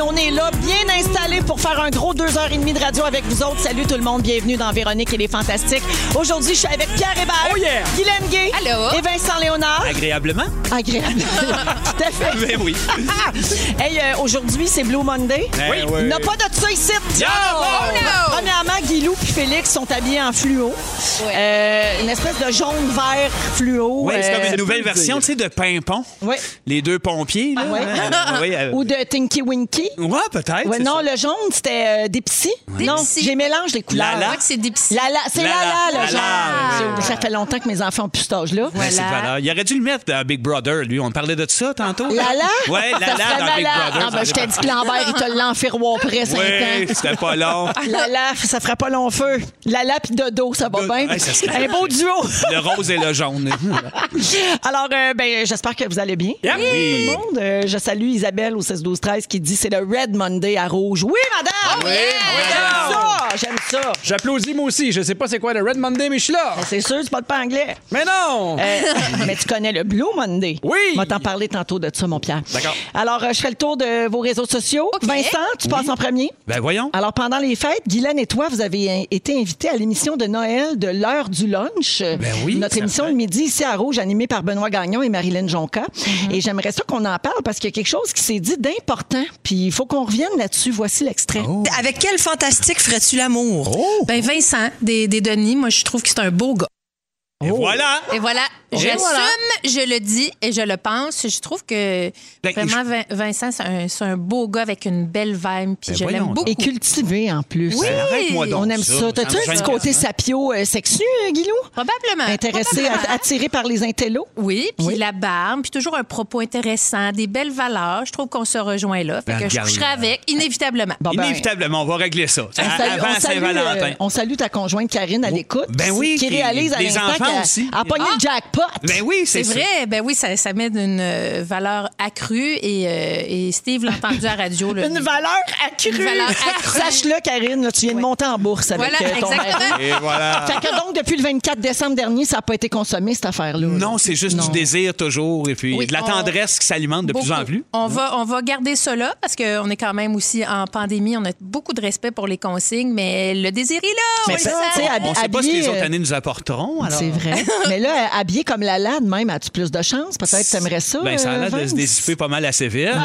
On est là, bien installé pour faire un gros 2h30 de radio avec vous autres. Salut tout le monde, bienvenue dans Véronique et les Fantastiques. Aujourd'hui, je suis avec Pierre Hébert, Oh yeah! Guylaine Gay Allô? et Vincent Léonard. Agréablement? Agréable. tout à fait. Ben oui. hey, euh, aujourd'hui, c'est Blue Monday. Oui. Il n'y a pas de ça ici. Oh no! Premièrement, Guilou et Félix sont habillés en fluo. Ouais. Euh, une espèce de jaune-vert fluo. Oui, c'est euh, comme une nouvelle version, tu sais, de Pimpon. Ouais. Les deux pompiers, là. Ouais. Euh, oui, euh, Ou de Tinky Winky. ouais, peut-être. Ouais, non, ça. le jaune, c'était euh, Dipsy. Non, Dipsy. j'ai mélange les couleurs. Lala? C'est des petits. Lala, c'est Lala. Lala, le Lala, genre. ouais. Ça fait longtemps que mes enfants ont plus cet âge-là. Ben, c'est. Il aurait dû le mettre dans Big Brother, lui. On parlait de ça tantôt. Lala? Ouais, Ça Lala dans Big. Brother. Ah, ben, je t'ai dit que Lambert, il te l'a enferré après 5 Oui, ans. c'était pas long. Lala, ça ferait pas long feu. Lala puis Dodo, ça va bien. Ouais, ça serait- Un beau duo. Le rose et le jaune. Alors, euh, ben, j'espère que vous allez bien. Oui. Tout le monde. Euh, je salue Isabelle au 16 12 13 qui dit c'est le Red Monday à rouge. Oui, madame. Oui, J'aime ça. J'aime ça. J'applaudis moi aussi. Je sais pas c'est quoi le Red Monday, mais je suis là. C'est sûr, c'est pas de pas anglais. Mais non! Euh, mais tu connais le Blue Monday. Oui. On va t'en parler tantôt de ça, mon Pierre. D'accord. Alors, euh, je fais le tour de vos réseaux sociaux. Vincent, tu passes en premier. Ben voyons. Alors, pendant les fêtes, Guylaine et toi, vous avez in- été invités à l'émission de Noël de l'heure du lunch. Ben oui, Notre émission de midi ici à Rouge, animée par Benoît Gagnon et Marilyn Jonca. Mm-hmm. Et j'aimerais ça qu'on en parle parce qu'il y a quelque chose qui s'est dit d'important. Puis il faut qu'on revienne là-dessus. Voici l'extrait. Oh. Avec quel fantastique ferais-tu l'amour? Ben Vincent, des, des Denis, moi je trouve que c'est un beau gars. Et voilà. Et voilà, j'assume, voilà. je le dis et je le pense. Je trouve que Ben, vraiment Vin- Vincent, c'est un, c'est un beau gars avec une belle vibe, puis Ben je l'aime beaucoup. Et cultivé en plus. Oui. Ben, donc. On aime ça. T'as-tu un petit côté sapio euh, sexu, euh, Guilou? Probablement. Intéressé, Probablement. attiré par les intellos? Oui, puis Oui. la barbe, puis toujours un propos intéressant, des belles valeurs. Je trouve qu'on se rejoint là. Fait Ben, que je coucherai avec, inévitablement. Bon, ben, Inévitablement, on va régler ça. on salue- Avant on salue, Saint-Valentin. euh, on salue ta conjointe Karine à l'écoute. Ben oui, Qui réalise à l'instant qu'elle aussi. a pogné Ah! le jackpot. Ben oui, c'est vrai, ben oui, ça, ça met une euh, valeur accrue et, euh, et Steve l'a entendu à la radio. là. Une valeur accrue. Une valeur accrue. Sache-le, Karine, là, tu viens de monter en bourse avec Voilà, euh, ton exactement. mari. Et voilà. Fait que donc, depuis le 24 décembre dernier, ça n'a pas été consommé, cette affaire-là. Non, c'est juste Non. du désir toujours et puis Oui, de la on- tendresse qui s'alimente de plus en plus. On va, on va garder ça là parce qu'on est quand même aussi en pandémie. On a beaucoup de respect pour les consignes, mais le désir est là. Mais on ne sait pas ce que les autres euh, années nous apporteront. alors. C'est vrai. Mais là, euh, habillé comme la lade même, as-tu plus de chance? Peut-être que t'aimerais ça. Ben, ça a euh, l'air de Vince? se dissiper pas mal assez vite.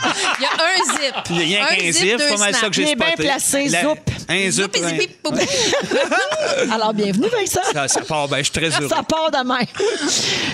Euh, Il y a un zip. Il y a rien Un qu'un zip, pas mal ça snaps. que j'ai Il est bien spoté. placé, La- zoup. Un zip. Alors, bienvenue, Vincent. Ça, ça part, ben, je suis très heureux. Ça part de même.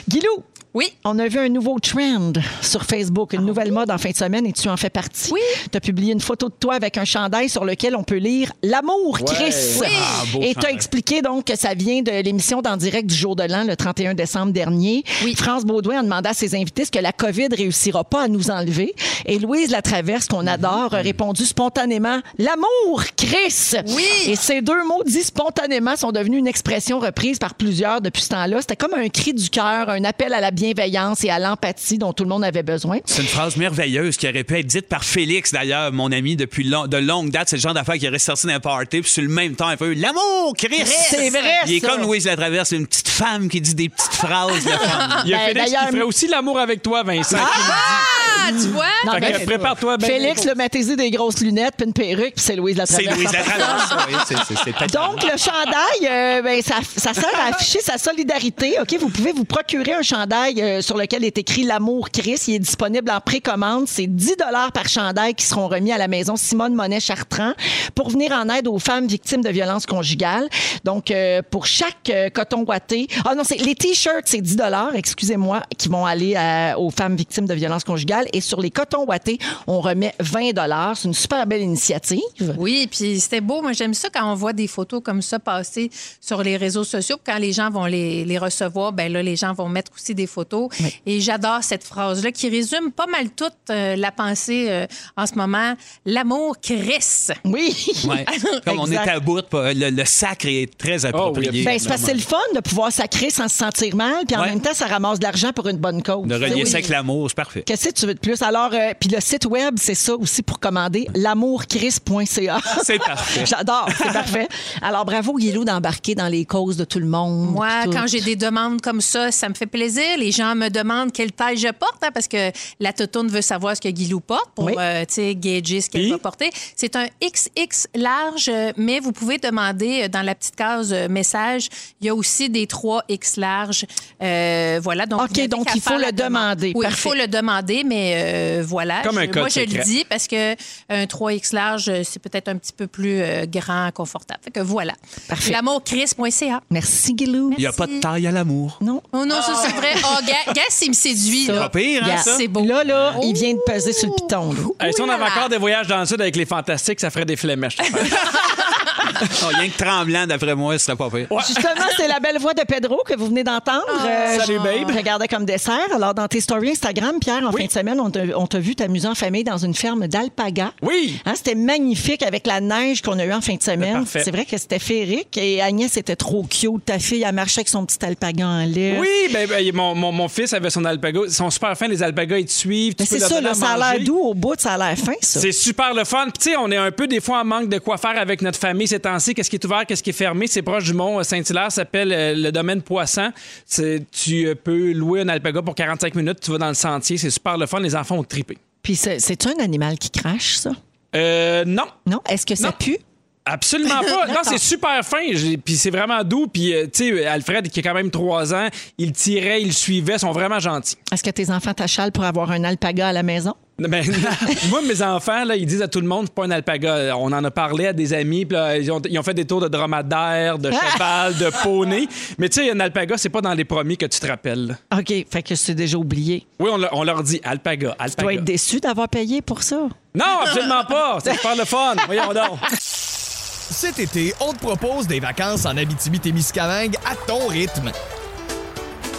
Guilou, Oui. on a vu un nouveau trend sur Facebook, une nouvelle mode en fin de semaine et tu en fais partie? Oui. Tu as publié une photo de toi avec un chandail sur lequel on peut lire L'amour, Chris. Oui. Ah, et tu as expliqué donc que ça vient de l'émission d'en direct du jour de l'an, le 31 décembre dernier. Oui. France Baudouin a demandé à ses invités ce que la COVID réussira pas à nous enlever. Et Louise Latraverse, qu'on adore, a répondu spontanément L'amour, Chris. Oui. Et ces deux mots dits spontanément sont devenus une expression reprise par plusieurs depuis ce temps-là. C'était comme un cri du cœur, un appel à la bienveillance et à l'empathie dont tout le monde avait besoin. C'est une phrase merveilleuse qui aurait pu être dite par Félix, d'ailleurs, mon ami, depuis long- de longue date. C'est le genre d'affaire qui aurait sorti d'un party, puis sur le même temps, il fait L'amour, Chris! C'est vrai, Il est ça. comme Louise Latraverse, une petite femme qui dit des petites phrases. de femme. Il y a Ben, Félix qui ferait aussi l'amour avec toi, Vincent. Ah, tu vois? Non, Fait que ben, prépare-toi. Félix, le mettez-y des grosses lunettes puis une perruque, puis c'est Louise C'est Latraverse. Louise Latraverse. oui, c'est- c'est- c'est Donc, le chandail, euh, ben, ça, ça sert à afficher sa solidarité. OK, vous pouvez vous procurer un chandail euh, sur lequel est écrit L'amour Chris. Il est disponible en précommande. C'est 10 par chandail qui seront remis à la maison Simone Monet Chartrand pour venir en aide aux femmes victimes de violences conjugales. Donc, euh, pour chaque euh, coton ouaté, ah non, c'est les t-shirts, c'est 10 excusez-moi, qui vont aller aux femmes victimes de violences conjugales. Et sur les cotons ouatés, on remet 20 C'est une super belle initiative. Oui, puis c'était beau. Moi, j'aime ça quand on voit des photos comme ça passer sur les réseaux sociaux. Quand les gens vont les, les recevoir, ben là, les gens vont mettre aussi des photos. Et j'adore cette phrase-là qui résume pas mal toute euh, la pensée euh, en ce moment. L'amour crisse. Oui. Ouais. Comme on est à bout, le, le sacre est très approprié. oui, Ben, c'est parce que c'est le fun de pouvoir sacrer sans se sentir mal, puis en Ouais. même temps, ça ramasse de l'argent pour une bonne cause. de relier Oui. ça avec l'amour, c'est parfait. Qu'est-ce que tu veux de plus? Alors, euh, puis le site web, c'est ça aussi pour commander, l'amourchris.ca. C'est parfait. J'adore, c'est parfait. Alors, bravo, Guilou, d'embarquer dans les causes de tout le monde. Moi, quand j'ai des demandes comme ça, ça me fait plaisir. Les gens me demandent quelle taille je porte, hein, parce que la totoune veut savoir ce que Guilou porte pour, Oui. euh, tu sais, gager ce qu'elle va porter. C'est un XX large, mais vous pouvez demander euh, dans la petite case euh, message, il y a aussi des 3X larges. Euh, voilà. Donc, OK, donc il faut le demander. Oui, il faut le demander, mais euh, voilà. Comme un Je- code Moi, je le dis parce que un 3X large, c'est peut-être un petit peu plus euh, grand, confortable. Fait que voilà. Parfait. L'amourchris.ca. Merci, Guilou. Il n'y a pas de taille à l'amour. Non. Oh non, ça c'est vrai. Oh, gars, gars, il me séduit. Pas Là. pire, hein, ça? C'est beau. Là, là, il vient de peser sur le piton. là. Hey, si on avait encore des voyages dans le sud avec les fantastiques, ça ferait des flémèches. Oh, rien que tremblant, d'après moi, ce serait pas pire. Justement, c'est la belle voix de Pedro que vous venez d'entendre. Euh, Salut, je- babe. Regardais comme dessert. Alors, dans tes stories Instagram, Pierre, en fin de semaine, on t'a vu t'amuser en famille dans une ferme d'alpaga. Oui. Hein, c'était magnifique avec la neige qu'on a eue en fin de semaine. parfait. C'est vrai que c'était féerique. Et Agnès était trop cute. Ta fille, elle marchait avec son petit alpaga en lait. Oui, ben, ben, mon, mon, mon fils avait son alpaga. Ils sont super fins, les alpagas, ils te suivent. Peux c'est ça, là, ça a l'air doux au bout, ça a l'air fin, ça. C'est super le fun. Puis, tu sais, on est un peu des fois en manque de quoi faire avec notre famille temps-ci. Qu'est-ce qui est ouvert, qu'est-ce qui est fermé? C'est proche du mont Saint-Hilaire, ça s'appelle euh, le domaine Poisson. Tu euh, peux louer un alpaga pour 45 minutes, tu vas dans le sentier, c'est super le fun. Les enfants ont trippé. Puis c'est- c'est-tu un animal qui crache, ça? Euh, non. Non? Est-ce que ça Non. pue? Absolument pas. Non, c'est super fin. Puis c'est vraiment doux. Puis, euh, tu sais, Alfred, qui a quand même trois ans, il tirait, il suivait, sont vraiment gentils. Est-ce que tes enfants t'achalent pour avoir un alpaga à la maison? Ben, moi, mes enfants, là, ils disent à tout le monde, c'est pas un alpaga. On en a parlé à des amis, puis là, ils, ont, ils ont fait des tours de dromadaire, de cheval, de poney. Mais tu sais, un alpaga, c'est pas dans les premiers que tu te rappelles. OK, fait que c'est déjà oublié. Oui, on, leur- on leur dit alpaga, Tu dois alpaga. être déçu d'avoir payé pour ça. Non, absolument pas. C'est super le fun. Voyons donc. Cet été, on te propose des vacances en Abitibi-Témiscamingue à ton rythme.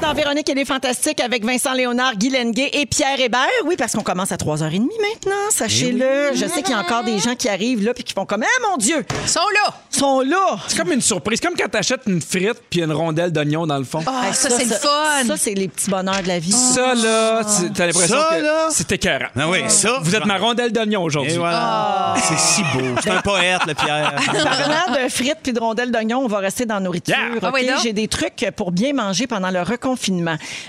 Dans Véronique et les Fantastiques avec Vincent Léonard, Guy Lenguet et Pierre Hébert. Oui, parce qu'on commence à 3h30 maintenant, sachez-le. Je sais qu'il y a encore des gens qui arrivent là puis qui font comme « Ah, mon Dieu! Ils sont là. Ils sont là! C'est comme une surprise. Comme quand t'achètes une frite puis une rondelle d'oignon dans le fond. Ah, ça, c'est le fun. Ça, c'est les petits bonheurs de la vie. Ça, là, tu- t'as l'impression Ça, que là? c'est écœurant. Ah oui, ça. Vous êtes ma rondelle d'oignon aujourd'hui. Et voilà. C'est si beau. C'est un poète, le Pierre. Parlant de frites puis de rondelles d'oignon, on va rester dans la nourriture. Yeah. OK? Ah oui, donc? J'ai des trucs pour bien manger pendant le reconfinement.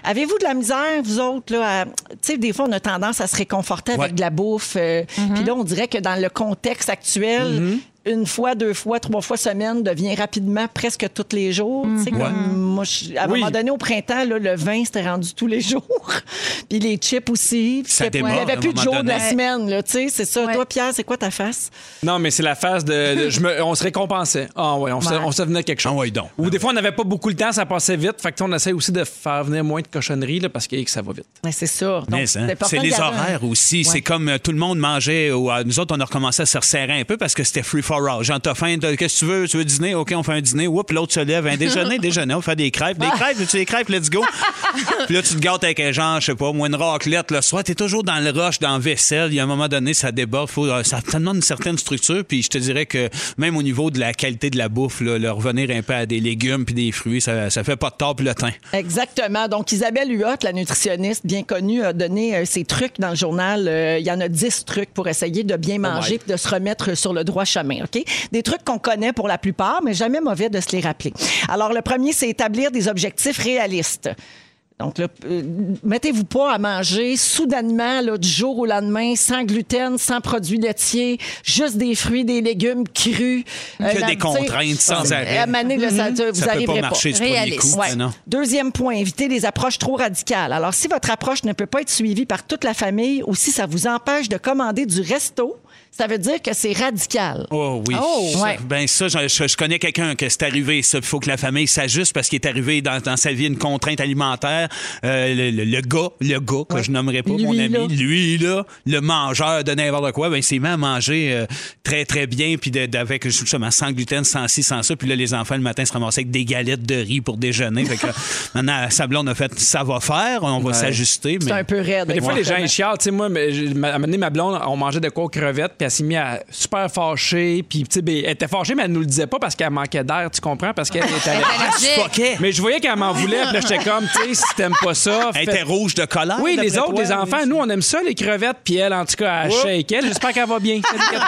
Avez-vous de la misère, vous autres, là, tu sais, des fois, on a tendance à se réconforter avec de la bouffe. euh, Puis là, on dirait que dans le contexte actuel, une fois, deux fois, trois fois semaine devient rapidement presque tous les jours. Tu sais, comme moi, je- à un Oui. moment donné, au printemps, là, le vin, c'était rendu tous les jours. Puis les chips aussi. Ça Il n'y avait plus de jour de la donné. semaine, là, tu sais, c'est ça. Ouais. Toi, Pierre, c'est quoi ta face? Non, mais c'est la phase de. de- je me- on se récompensait. Ah, ouais, on se, Ouais. on se venait quelque chose. Ah ouais, donc. Ou des fois, on n'avait pas beaucoup de temps, ça passait vite. Fait que, on essaie aussi de faire venir moins de cochonneries là, parce que, que ça va vite. C'est ça. Hein, c'est les horaires aussi. C'est comme euh, tout le monde mangeait. Ou, euh, nous autres, on a recommencé à se resserrer un peu parce que c'était free for 24 hours. Genre, t'as faim, qu'est-ce que tu veux? Tu veux dîner? OK, on fait un dîner. Oups, l'autre se lève. Un déjeuner, déjeuner. On fait des crêpes. Des crêpes, tu des crêpes, let's go. puis là, tu te gâtes avec un genre, je sais pas, moi, une raclette le soir. T'es toujours dans le rush, dans la vaisselle. Il y a un moment donné, ça déborde. Faut, euh, ça te demande une certaine structure. Puis je te dirais que même au niveau de la qualité de la bouffe, là, le revenir un peu à des légumes puis des fruits, ça, ça fait pas de tort le teint. Exactement. Donc, Isabelle Huot, la nutritionniste bien connue, a donné euh, ses trucs dans le journal. Euh, Il y en a 10 trucs pour essayer de bien manger et de se remettre sur le droit chemin. OK? Des trucs qu'on connaît pour la plupart, mais jamais mauvais de se les rappeler. Alors, le premier, c'est établir des objectifs réalistes. Donc, là, euh, mettez-vous pas à manger soudainement, là, du jour au lendemain, sans gluten, sans produits laitiers, juste des fruits, des légumes crus. Que Euh, des tu sais, contraintes sans arrêt. à ça, vous Ça peut pas marcher du premier Réaliste. coup. Ouais. Non? Deuxième point, éviter les approches trop radicales. Alors, si votre approche ne peut pas être suivie par toute la famille ou si ça vous empêche de commander du resto, ça veut dire que c'est radical. Oh oui. Oh, Ça, ouais. Ben ça, je, je- je connais quelqu'un que c'est arrivé. Ça, il faut que la famille s'ajuste parce qu'il est arrivé dans, dans sa vie une contrainte alimentaire. Euh, le, le- le gars, le gars que je nommerai pas, Lui, mon ami, là. lui là, le mangeur de n'importe quoi, ben il s'est mis à manger euh, très très bien puis de- d'avec justement sans gluten, sans ci, sans ça. Puis là, les enfants le matin se ramassaient avec des galettes de riz pour déjeuner. fait que maintenant, sa blonde a fait, ça va faire, on va s'ajuster. C'est mais- un peu raide. Mais des fois, les gens, ils chialent. Tu sais, moi, ma- à un moment donné, ma blonde, on mangeait de quoi aux crevettes, puis elle s'est mise à super fâchée. Puis, tu sais, ben, elle était fâchée, mais elle nous le disait pas parce qu'elle manquait d'air, tu comprends? Parce qu'elle était allergique. Mais je voyais qu'elle m'en voulait, puis là, j'étais comme, tu sais, si t'aimes pas ça. Elle était rouge de colère. Oui, les autres, toi? les enfants, nous, on aime ça, les crevettes, puis elle, en tout cas, elle shake. Elle, j'espère qu'elle va bien.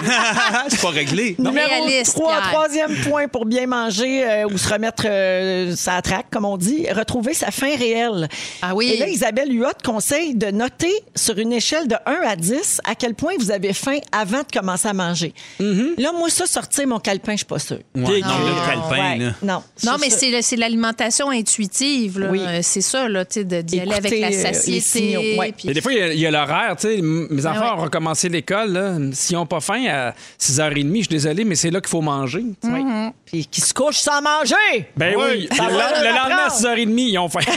C'est pas réglé. Numéro Réaliste, 3, Pierre. troisième point pour bien manger euh, ou se remettre euh, sa traque, comme on dit, retrouver sa faim réelle. Ah oui. Et là, Isabelle Huot conseille de noter sur une échelle de 1 à 10 à quel point vous avez faim avant de commencer à manger. Là, moi, ça, sortir mon calepin, je suis pas sûre. Ouais, non, cru. le calepin, Ouais, là? non. Non, mais c'est le- c'est l'alimentation intuitive. là. Oui. Euh, C'est ça, là, tu sais, de- d'y aller avec la euh, les satiété. signaux, ouais. puis- Mais des fois, il y a- il y a, l'horaire. tu sais. M- Mes enfants Ah ouais. ont recommencé l'école. là. S'ils n'ont pas faim à 6h30, je suis désolé, mais c'est là qu'il faut manger. Oui. Puis qui se couche sans manger. Ben oui. ça le, va le leur lendemain, à apprendre. 6h30, ils ont faim.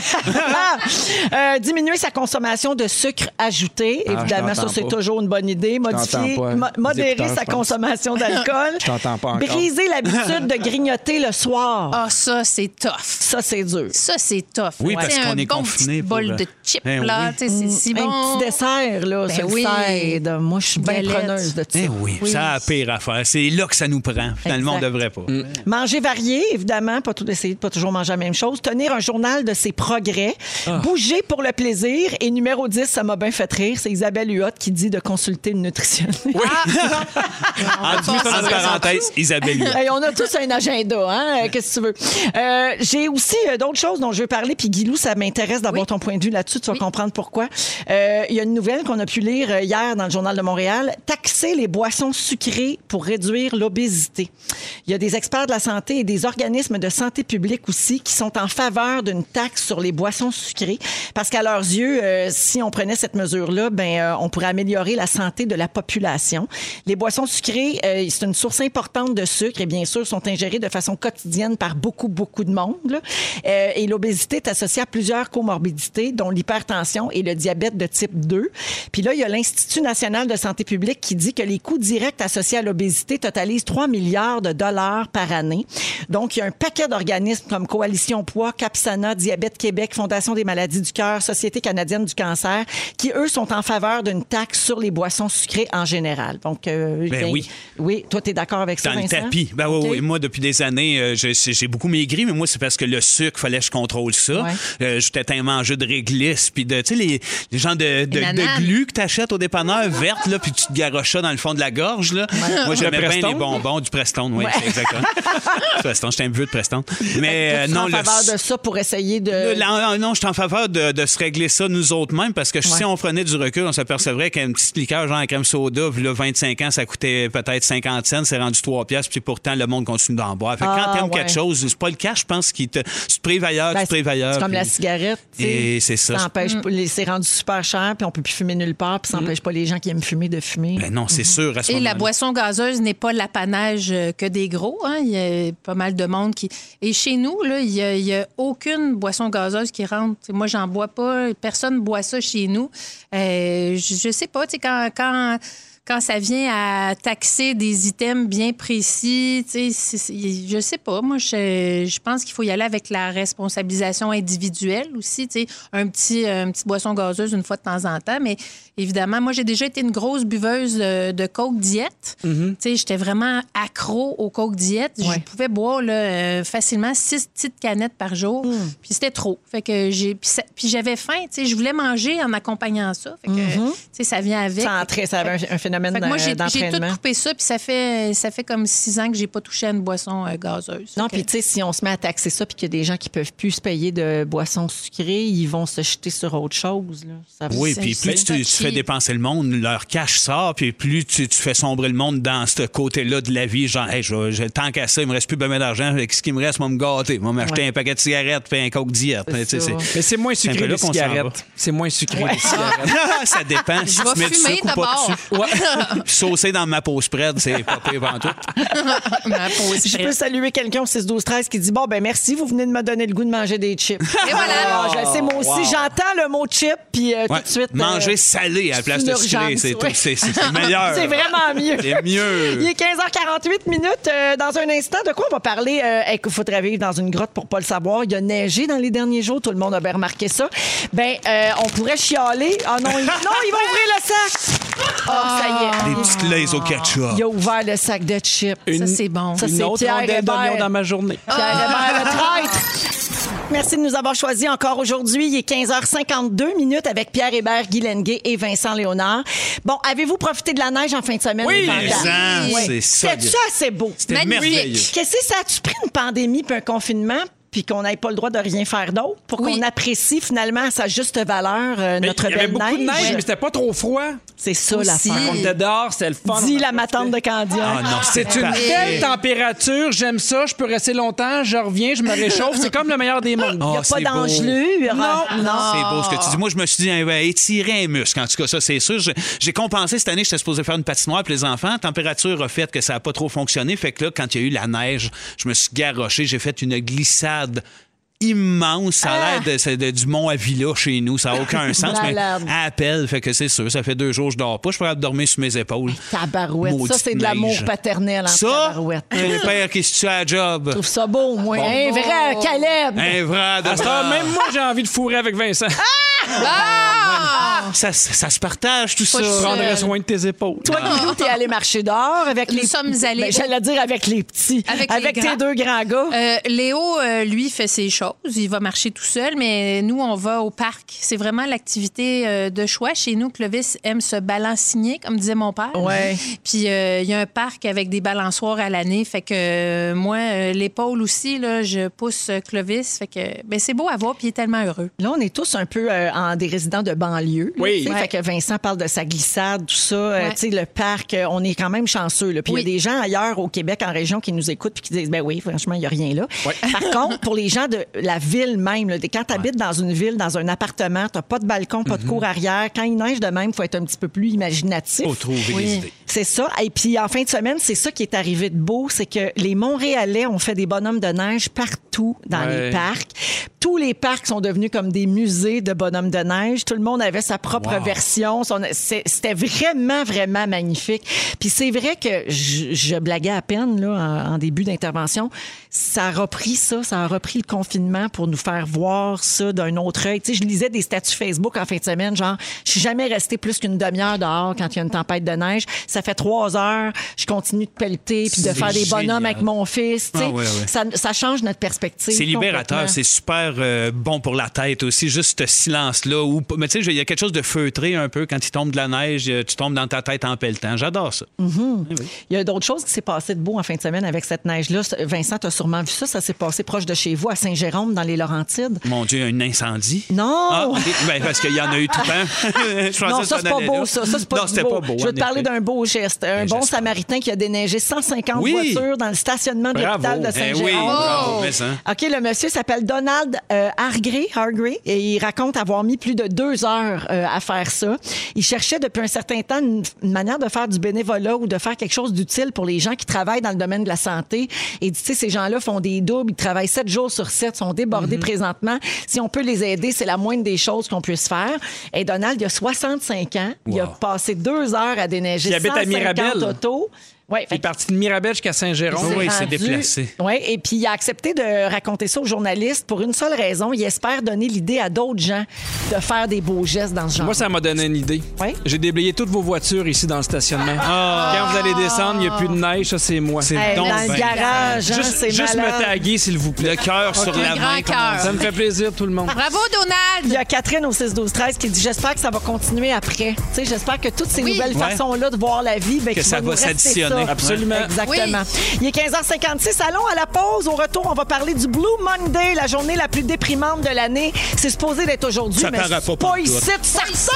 Euh, diminuer sa consommation de sucre ajouté. Ah, Évidemment, ça, t'entends c'est pas. toujours une bonne idée. Modifier, t'entends pas. mo- Les modérer sa consommation d'alcool. Je t'entends pas encore. Briser l'habitude de grignoter le soir. Ah, ça, c'est tough. Ça, c'est dur. Ça, c'est tough. Oui, parce qu'on un est bon confiné petit pour, bol de chips, ben là. oui. tu sais, C'est si bon. Un petit dessert, là, Ben ça, oui. aide. Moi, je suis bien preneuse de ça. Eh oui, ça a la pire affaire. C'est là que ça nous prend. Finalement, on Exact. devrait pas. Manger varié, évidemment, pas tout essayer de pas toujours manger la même chose. Tenir un journal de ses progrès. Ah. Bouger pour le plaisir. Et numéro 10, ça m'a bien fait rire, c'est Isabelle Huot qui dit de consulter une nutritionniste. En dessous, pas entre ça. parenthèses, Isabelle Huot. Hey, on a tous un agenda, hein? Qu'est-ce que tu veux? Euh, J'ai aussi euh, d'autres choses dont je veux parler. Puis, Guilou, ça m'intéresse d'avoir Oui. ton point de vue là-dessus. Tu vas Oui. comprendre pourquoi. Euh, Il y a une nouvelle qu'on a pu lire euh, hier dans le Journal de Montréal. Taxer les boissons sucrées pour réduire l'obésité. Il y a des experts de la santé et des organismes de santé publique aussi qui sont en faveur d'une taxe sur les boissons sucrées parce qu'à leurs yeux, euh, si on prenait cette mesure-là, ben, euh, on pourrait améliorer la santé de la population. Les boissons sucrées, euh, c'est une source importante de sucre et bien sûr sont ingérées de façon quotidienne par beaucoup, beaucoup de monde. là. Euh, et l'obésité est associée à plusieurs comorbidités, dont l'hypertension et le diabète de type 2. Puis là, il y a l'Institut national de santé publique qui dit que les coûts directs associés à l'obésité totalisent 3 milliards de dollars par année. Donc, il y a un paquet d'organismes comme Coalition Poids, Capsana, Diabète Québec, Fondation des maladies du cœur, Société canadienne du cancer, qui, eux, sont en faveur d'une taxe sur les boissons sucrées en général. Donc, euh, Ben oui. Oui, toi, tu es d'accord avec ça, Dans le tapis. Ben oui, oui. Moi, depuis des années, euh, j'ai j'ai beaucoup maigri, mais moi, c'est parce que le sucre, fallait que je contrôle ça. Ouais. Euh, J'étais un mangeur de réglisse, puis de, tu sais, les, les gens de, glu que t'achètes au dépanneur, verte, là, puis tu te garoches ça dans le fond de la gorge, là. Moi, j'aimais bien les bonbons du Preston, oui, c'est exactement. Preston, j'étais un vieux de Preston. Mais euh, non, en le faveur de ça pour essayer de... Le- la- non, je suis en faveur de, de se régler ça nous autres mêmes parce que si on prenait du recul, on s'apercevrait qu'une petite liqueur genre la crème soda, puis là, 25 ans, ça coûtait peut-être 50 cents, c'est rendu 3 piastres, puis pourtant, le monde continue d'en boire. Fait que Ah, quand t'aimes ouais. quelque chose, c'est pas le cas, je pense qu'il te. Tu te prives ailleurs, Ben, tu te prives ailleurs. C'est comme puis- la cigarette. Et c'est ça. Empêche pas- les- C'est rendu super cher, puis on peut plus fumer nulle part, puis ça n'empêche pas les gens qui aiment fumer de fumer. Ben non, c'est sûr. À ce Et la moment-là. boisson gazeuse n'est pas l'apanage euh, que des gros. hein. Il y a pas mal de monde qui. Et chez nous, là, il n'y a, il y a aucune boisson gazeuse qui rentre. T'sais, moi, j'en bois pas. Personne ne boit ça chez nous. Euh, je, je sais pas. tu sais, Quand, quand, quand ça vient à taxer des items bien précis, je sais pas. Moi, je, je pense qu'il faut y aller avec la responsabilisation individuelle aussi. Un petit, une petite boisson gazeuse une fois de temps en temps. Mais évidemment, moi, j'ai déjà été une grosse buveuse de, Coke diète. Sais, j'étais vraiment accro au Coke diète. Ouais. Je pouvais boire là, euh, facilement six petites canettes par jour. Puis c'était trop. Fait que j'ai puis, j'avais faim. Je voulais manger en accompagnant ça. Fait que sais, ça vient avec. Ça, entrait, ça avait un, un phénomène Fait que moi, j'ai j'ai tout coupé ça, puis ça fait, ça fait comme six ans que j'ai pas touché à une boisson euh, gazeuse. Non, puis tu sais, si on se met à taxer ça, puis qu'il y a des gens qui peuvent plus se payer de boissons sucrées, ils vont se jeter sur autre chose. Là. Ça Oui, puis plus tu, fais dépenser le monde, leur cash sort, puis plus tu, tu fais sombrer le monde dans ce côté-là de la vie, genre, hey, je, vais- je- tant qu'à ça, il me reste plus bien d'argent, avec ce qui me reste, moi me gâter, moi m'acheter Ouais. un paquet de cigarettes, puis un coke diète. Mais c'est moins sucré les cigarettes. C'est moins sucré les cigarettes. ça dépend. Si Je vais tu mets du fumer sucre ou pas d'abord. Saucer dans ma peau spread, c'est pas pire avant tout. Ma pause Je peux saluer quelqu'un au 6 12 13 qui dit bon ben merci, vous venez de me donner le goût de manger des chips. Et voilà. Je sais moi aussi, j'entends le mot chip puis euh, Ouais. tout de suite euh, Manger salé à la place de sucré, c'est ouais. tout- c'est- meilleur. C'est vraiment mieux. C'est mieux. Il est 15h48 minutes. Euh, dans un instant, de quoi on va parler? Euh, Il faudrait vivre dans une grotte pour pas le savoir. Il a neigé dans les derniers jours. Tout le monde a bien remarqué ça. Ben, euh, on pourrait chialer. Ah non, il, non, il va ouvrir le sac. Ah, ça y est. Des petites lays au ketchup. Il a ouvert le sac de chips. Ça, c'est bon. Ça, Une c'est autre rondelle d'oignon dans ma journée. Pierre Hébert, le traître. Merci de nous avoir choisis encore aujourd'hui. Il est 15h52 minutes avec Pierre Hébert, Guy Lenguet et Vincent Léonard. Bon, avez-vous profité de la neige en fin de semaine? Oui, c'est ça. C'est beau? C'était Magnifique. merveilleux. Qu'est-ce que ça a-tu pris une pandémie puis un confinement puis qu'on n'ait pas le droit de rien faire d'autre pour Oui. qu'on apprécie finalement à sa juste valeur euh, Mais notre il y avait belle beaucoup de neige, mais c'était pas trop froid. C'est ça Aussi. l'affaire. On était dehors, c'était le fun. On la matante de Candiac. Ah non, C'est une belle température, j'aime ça, je peux rester longtemps, je reviens, je me réchauffe, c'est comme le meilleur des mondes. Il n'y a Ah, pas c'est d'engelure. Non. C'est beau ce que tu dis. Moi, je me suis dit, étirer un muscle. En tout cas, ça, c'est sûr. J'ai compensé cette année, j'étais supposé faire une patinoire pour les enfants. La température a fait que ça n'a pas trop fonctionné. Fait que là, quand il y a eu la neige, je me suis garoché. J'ai fait une glissade The. Immense. Ça a l'air de- du mont Avila chez nous. Ça n'a aucun sens. mais à appel, fait que c'est sûr. Ça fait deux jours que je dors pas. Je pourrais dormir sur mes épaules. Tabarouette. Ça, c'est de l'amour paternel en Ça, tabarouette. un père qui se tue à la job. Je trouve ça beau, moi. Un vrai Caleb. Un vrai heure, même moi, j'ai envie de fourrer avec Vincent. Ah! ça, ça se partage tout ça. Seul. prendrais soin de tes épaules. Toi, Guillaume, t'es allé marcher dehors avec Nous les... sommes allés Ben, J'allais dire avec les petits. Avec les tes grands. deux grands gars. Euh, Léo, euh, lui, fait ses choses. Il va marcher tout seul, mais nous, on va au parc. C'est vraiment l'activité euh, de choix. Chez nous, Clovis aime se balanciner, comme disait mon père. Ouais. Puis euh, il y a un parc avec des balançoires à l'année. Fait que euh, moi, euh, l'épaule aussi, là, je pousse Clovis. Fait que ben, c'est beau à voir, puis il est tellement heureux. Là, on est tous un peu euh, en des résidents de banlieue. Oui. Ouais. Fait que Vincent parle de sa glissade, tout ça. Ouais. tu sais, le parc, on est quand même chanceux. là. Puis il Oui. y a des gens ailleurs au Québec, en région, qui nous écoutent puis qui disent, ben oui, franchement, il n'y a rien là. Par contre, pour les gens de la ville même, là, quand tu habites dans une ville, dans un appartement, tu pas de balcon, pas de cour arrière. Quand il neige de même, il faut être un petit peu plus imaginatif. Faut trouver Oui. des idées. C'est ça. Et puis en fin de semaine, c'est ça qui est arrivé de beau, c'est que les Montréalais ont fait des bonhommes de neige partout dans Ouais. les parcs. Tous les parcs sont devenus comme des musées de bonhommes de neige. Tout le monde avait sa propre Wow. version. C'était vraiment, vraiment magnifique. Puis c'est vrai que je, je blaguais à peine là, en, en début d'intervention. Ça a repris ça, ça a repris le confinement pour nous faire voir ça d'un autre œil. Tu sais, je lisais des statuts Facebook en fin de semaine, genre, je suis jamais resté plus qu'une demi-heure dehors quand il y a une tempête de neige. Ça fait trois heures, je continue de pelleter puis de faire des bonhommes avec mon fils. tu sais. Ah ouais, ouais. Ça, ça change notre perspective. C'est libérateur, c'est super euh, bon pour la tête aussi, juste ce silence-là. Où, mais tu sais, il y a quelque chose de feutré un peu quand il tombe de la neige, euh, tu tombes dans ta tête en pelletant. J'adore ça. Il y a d'autres choses qui s'est passé de beau en fin de semaine avec cette neige-là. Vincent, tu as sûrement vu ça. Ça s'est passé proche de chez vous, à Saint-Jérôme, dans les Laurentides. Mon Dieu, un incendie? Non! Ah. Ben, parce qu'il y en a eu tout le temps. Non, ça, c'est pas beau, ça. Ça, c'est pas Non, du c'était beau. pas beau. Je vais en te parler d'un beau geste. Un Ben, bon samaritain qui a déneigé 150 Oui. voitures dans le stationnement de l'hôpital de Eh Saint-Jérôme. oui, bravo, mais ça. OK, le monsieur s'appelle Donald euh, Hargré, Hargré, et il raconte avoir mis plus de deux heures euh, à faire ça. Ils cherchaient depuis un certain temps une, une manière de faire du bénévolat ou de faire quelque chose d'utile pour les gens qui travaillent dans le domaine de la santé. Et tu sais, ces gens-là font des doubles, ils travaillent sept jours sur sept, sont débordés présentement. Si on peut les aider, c'est la moindre des choses qu'on puisse faire. Et Donald, il a 65 ans. Il a passé deux heures à déneiger Il habite à 150 Mirabel. autos. Ouais, Il fait est parti de Mirabel jusqu'à s'est Oui, il s'est déplacé. Ouais, et puis il a accepté de raconter ça aux journalistes pour une seule raison. Il espère donner l'idée à d'autres gens de faire des beaux gestes dans ce genre. Moi, ça m'a donné une idée. Oui? J'ai déblayé toutes vos voitures ici dans le stationnement. Quand vous allez descendre, il n'y a plus de neige, ça, c'est moi. C'est Hey, donc dans le garage, hein, Juste, c'est juste malade. me taguer, s'il vous plaît. Le cœur sur la Un main. Ça me fait plaisir, tout le monde. Bravo, Il y Donald! a Catherine au 6-12-13 qui dit J'espère que ça va continuer après. Tu sais, J'espère que toutes ces Oui. nouvelles Ouais. façons-là de voir la vie, ben, Que ça va s'additionner. Ça. Absolument. Exactement. Il est 15h56. Allons à la pause. Au retour, on va parler du Blue Monday, la journée la plus déprimante de l'année. C'est supposé d'être aujourd'hui, mais pas pas ici de certain.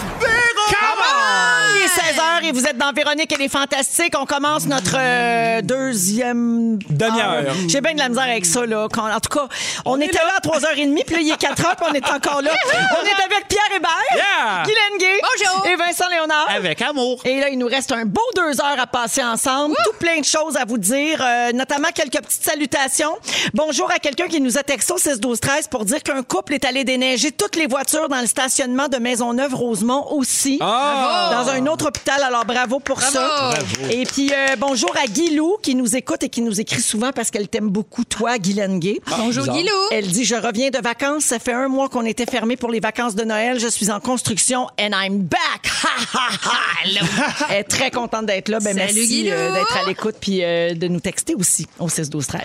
Ah ouais, Restez là. pas- Il est 16h et vous êtes dans Véronique et les Fantastiques. On commence notre euh, deuxième Demi-heure. heure. J'ai bien de la misère avec ça. Là. Quand- en tout cas, on, était là. à 3h30, puis là, il est 4h, puis on est encore là. on est avec Pierre Hébert, Yeah! Guylaine Gay Bonjour. et Vincent Léonard. Avec amour. Et là, il nous reste un beau deux heures à passer ensemble. Tout plein de choses à vous dire, euh, notamment quelques petites salutations. Bonjour à quelqu'un qui nous a texté au 6 12 13 pour dire qu'un couple est allé déneiger toutes les voitures dans le stationnement de Maisonneuve-Rosemont aussi. Ah! Dans un autre hôpital. Alors, bravo pour ça. Et puis, euh, bonjour à Guilou qui nous écoute et qui nous écrit souvent parce qu'elle t'aime beaucoup, toi, Guylaine Gay. Bonjour, bizarre. Guilou! Elle dit Je reviens de vacances. Ça fait un mois qu'on était fermé pour les vacances de Noël. Je suis en construction and I'm back. Ha, ha, ha. Elle est très contente d'être là. Ben, Salut, merci Guilou. euh, d'être à l'écoute puis euh, de nous texter aussi au 6 12 13.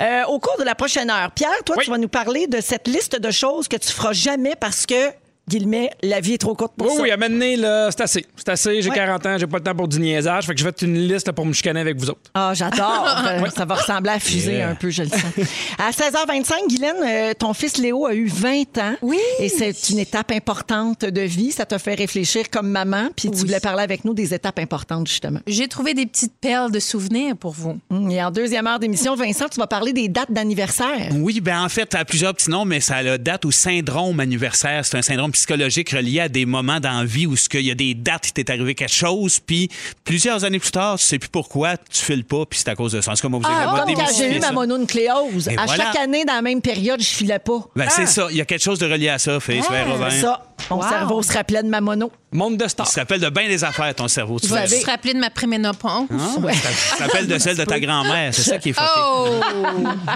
Euh, au cours de la prochaine heure, Pierre, toi, Oui. tu vas nous parler de cette liste de choses que tu feras jamais parce que, Guillemets, la vie est trop courte pour Oui, ça. oui, à m'amener, là, c'est assez. C'est assez, j'ai Ouais. 40 ans, j'ai pas le temps pour du niaisage. Fait que je vais être une liste là, pour me chicaner avec vous autres. Ah, j'adore. Euh, Ça va ressembler à fusée Yeah. un peu, je le sens. À 16h25, Guylaine, euh, ton fils Léo a eu 20 ans. Oui. Et c'est une étape importante de vie. Ça t'a fait réfléchir comme maman. Puis tu Oui. voulais parler avec nous des étapes importantes, justement. J'ai trouvé des petites perles de souvenirs pour vous. Hum, Et en deuxième heure d'émission, Vincent, tu vas parler des dates d'anniversaire. Oui, ben en fait, ça a plusieurs petits noms, mais ça a la date au syndrome anniversaire. C'est un syndrome psychologique relié à des moments dans la vie où ce qu'il y a des dates, il t'est arrivé quelque chose, puis plusieurs années plus tard, tu sais plus pourquoi, tu files pas, puis c'est à cause de ça. C'est comme on vous Ah, comme quand j'ai eu ma mononucléose. Et à voilà. chaque année, dans la même période, je filais pas. Ben, c'est ça. Il y a quelque chose de relié à ça, Félix Ah, Robin. ça, mon Wow. cerveau se rappelait de ma mono. Monde de Il stars. se rappelle de bien des affaires, ton cerveau. Tu Vous avez se rappeler de ma préménopause? Ah, Ouais. Ça ça rappelle de celle de ta grand-mère. C'est ça qui est fucké. Oh!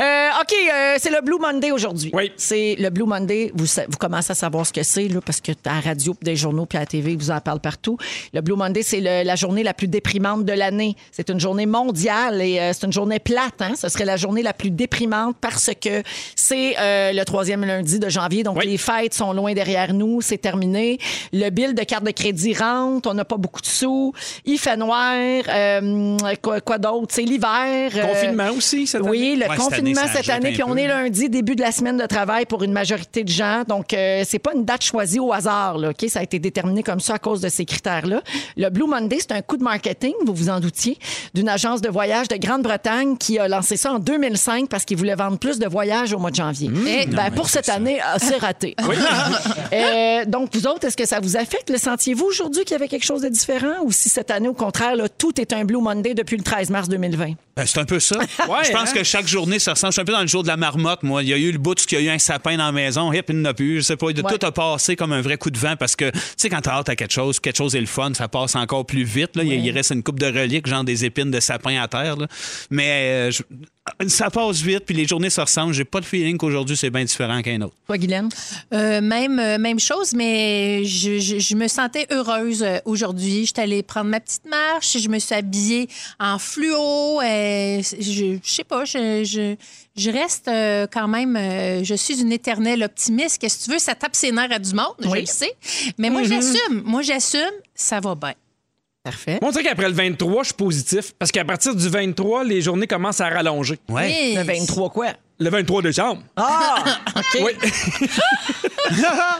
Euh, OK, euh, c'est le Blue Monday aujourd'hui. Oui. C'est le Blue Monday. Vous, commencez à savoir ce que c'est, là, parce que à la radio, puis des journaux, puis à la TV, ils vous en parlent partout. Le Blue Monday, c'est le- la journée la plus déprimante de l'année. C'est une journée mondiale et euh, c'est une journée plate. Hein? Ce serait la journée la plus déprimante parce que c'est euh, le troisième lundi de janvier. Donc, Oui. les fêtes sont loin derrière nous. C'est terminé. Le bill de carte de crédit rentre. On n'a pas beaucoup de sous. Il fait noir. Euh, quoi quoi d'autre? C'est l'hiver. Euh, Confinement aussi, cette oui, année? le Ouais, cette confinement année, cette année, puis on est lundi, début de la semaine de travail pour une majorité de gens. Donc, euh, c'est pas une date choisie au hasard. Là, ok? Ça a été déterminé comme ça à cause de ces critères-là. Le Blue Monday, c'est un coup de marketing, vous vous en doutiez, d'une agence de voyage de Grande-Bretagne qui a lancé ça en 2005 parce qu'ils voulaient vendre plus de voyages au mois de janvier. Eh, Ben, pour cette année, euh, c'est raté. Euh, donc, vous autres, est-ce que ça vous affecte? Le sentiez-vous aujourd'hui qu'il y avait quelque chose de différent ou si cette année, au contraire, là, tout est un Blue Monday depuis le 13 mars 2020? Ben, c'est un peu ça. Ouais, je pense hein? que chaque journée, ça ressemble. Je suis un peu dans le jour de la marmotte, moi. Il y a eu le bout où il y a eu un sapin dans la maison, hip, il n'y en a plus. Je sais pas. de- Ouais. Tout a passé comme un vrai coup de vent parce que, tu sais, quand t'as hâte à quelque chose, quelque chose est le fun, ça passe encore plus vite. Là. Il- Il reste une coupe de reliques, genre des épines de sapin à terre. là. Mais euh, je- ça passe vite, puis les journées se ressemblent. J'ai pas le feeling qu'aujourd'hui, c'est bien différent qu'un autre. Toi, Guylaine? Euh, même, euh, même chose, mais je, je- je me sentais heureuse euh, aujourd'hui. J'étais allée prendre ma petite marche, je me suis habillée en fluo. je, je sais pas, je, je, je reste euh, quand même, euh, je suis une éternelle optimiste. Qu'est-ce que tu veux, ça tape ses nerfs à du monde, je le sais. Mais moi, j'assume, moi, j'assume, ça va bien. Parfait. Moi, on dirait qu'après le 23, je suis positif. Parce qu'à partir du 23, les journées commencent à rallonger. Oui. Le 23 quoi? Le 23 décembre. Ah! OK. Oui.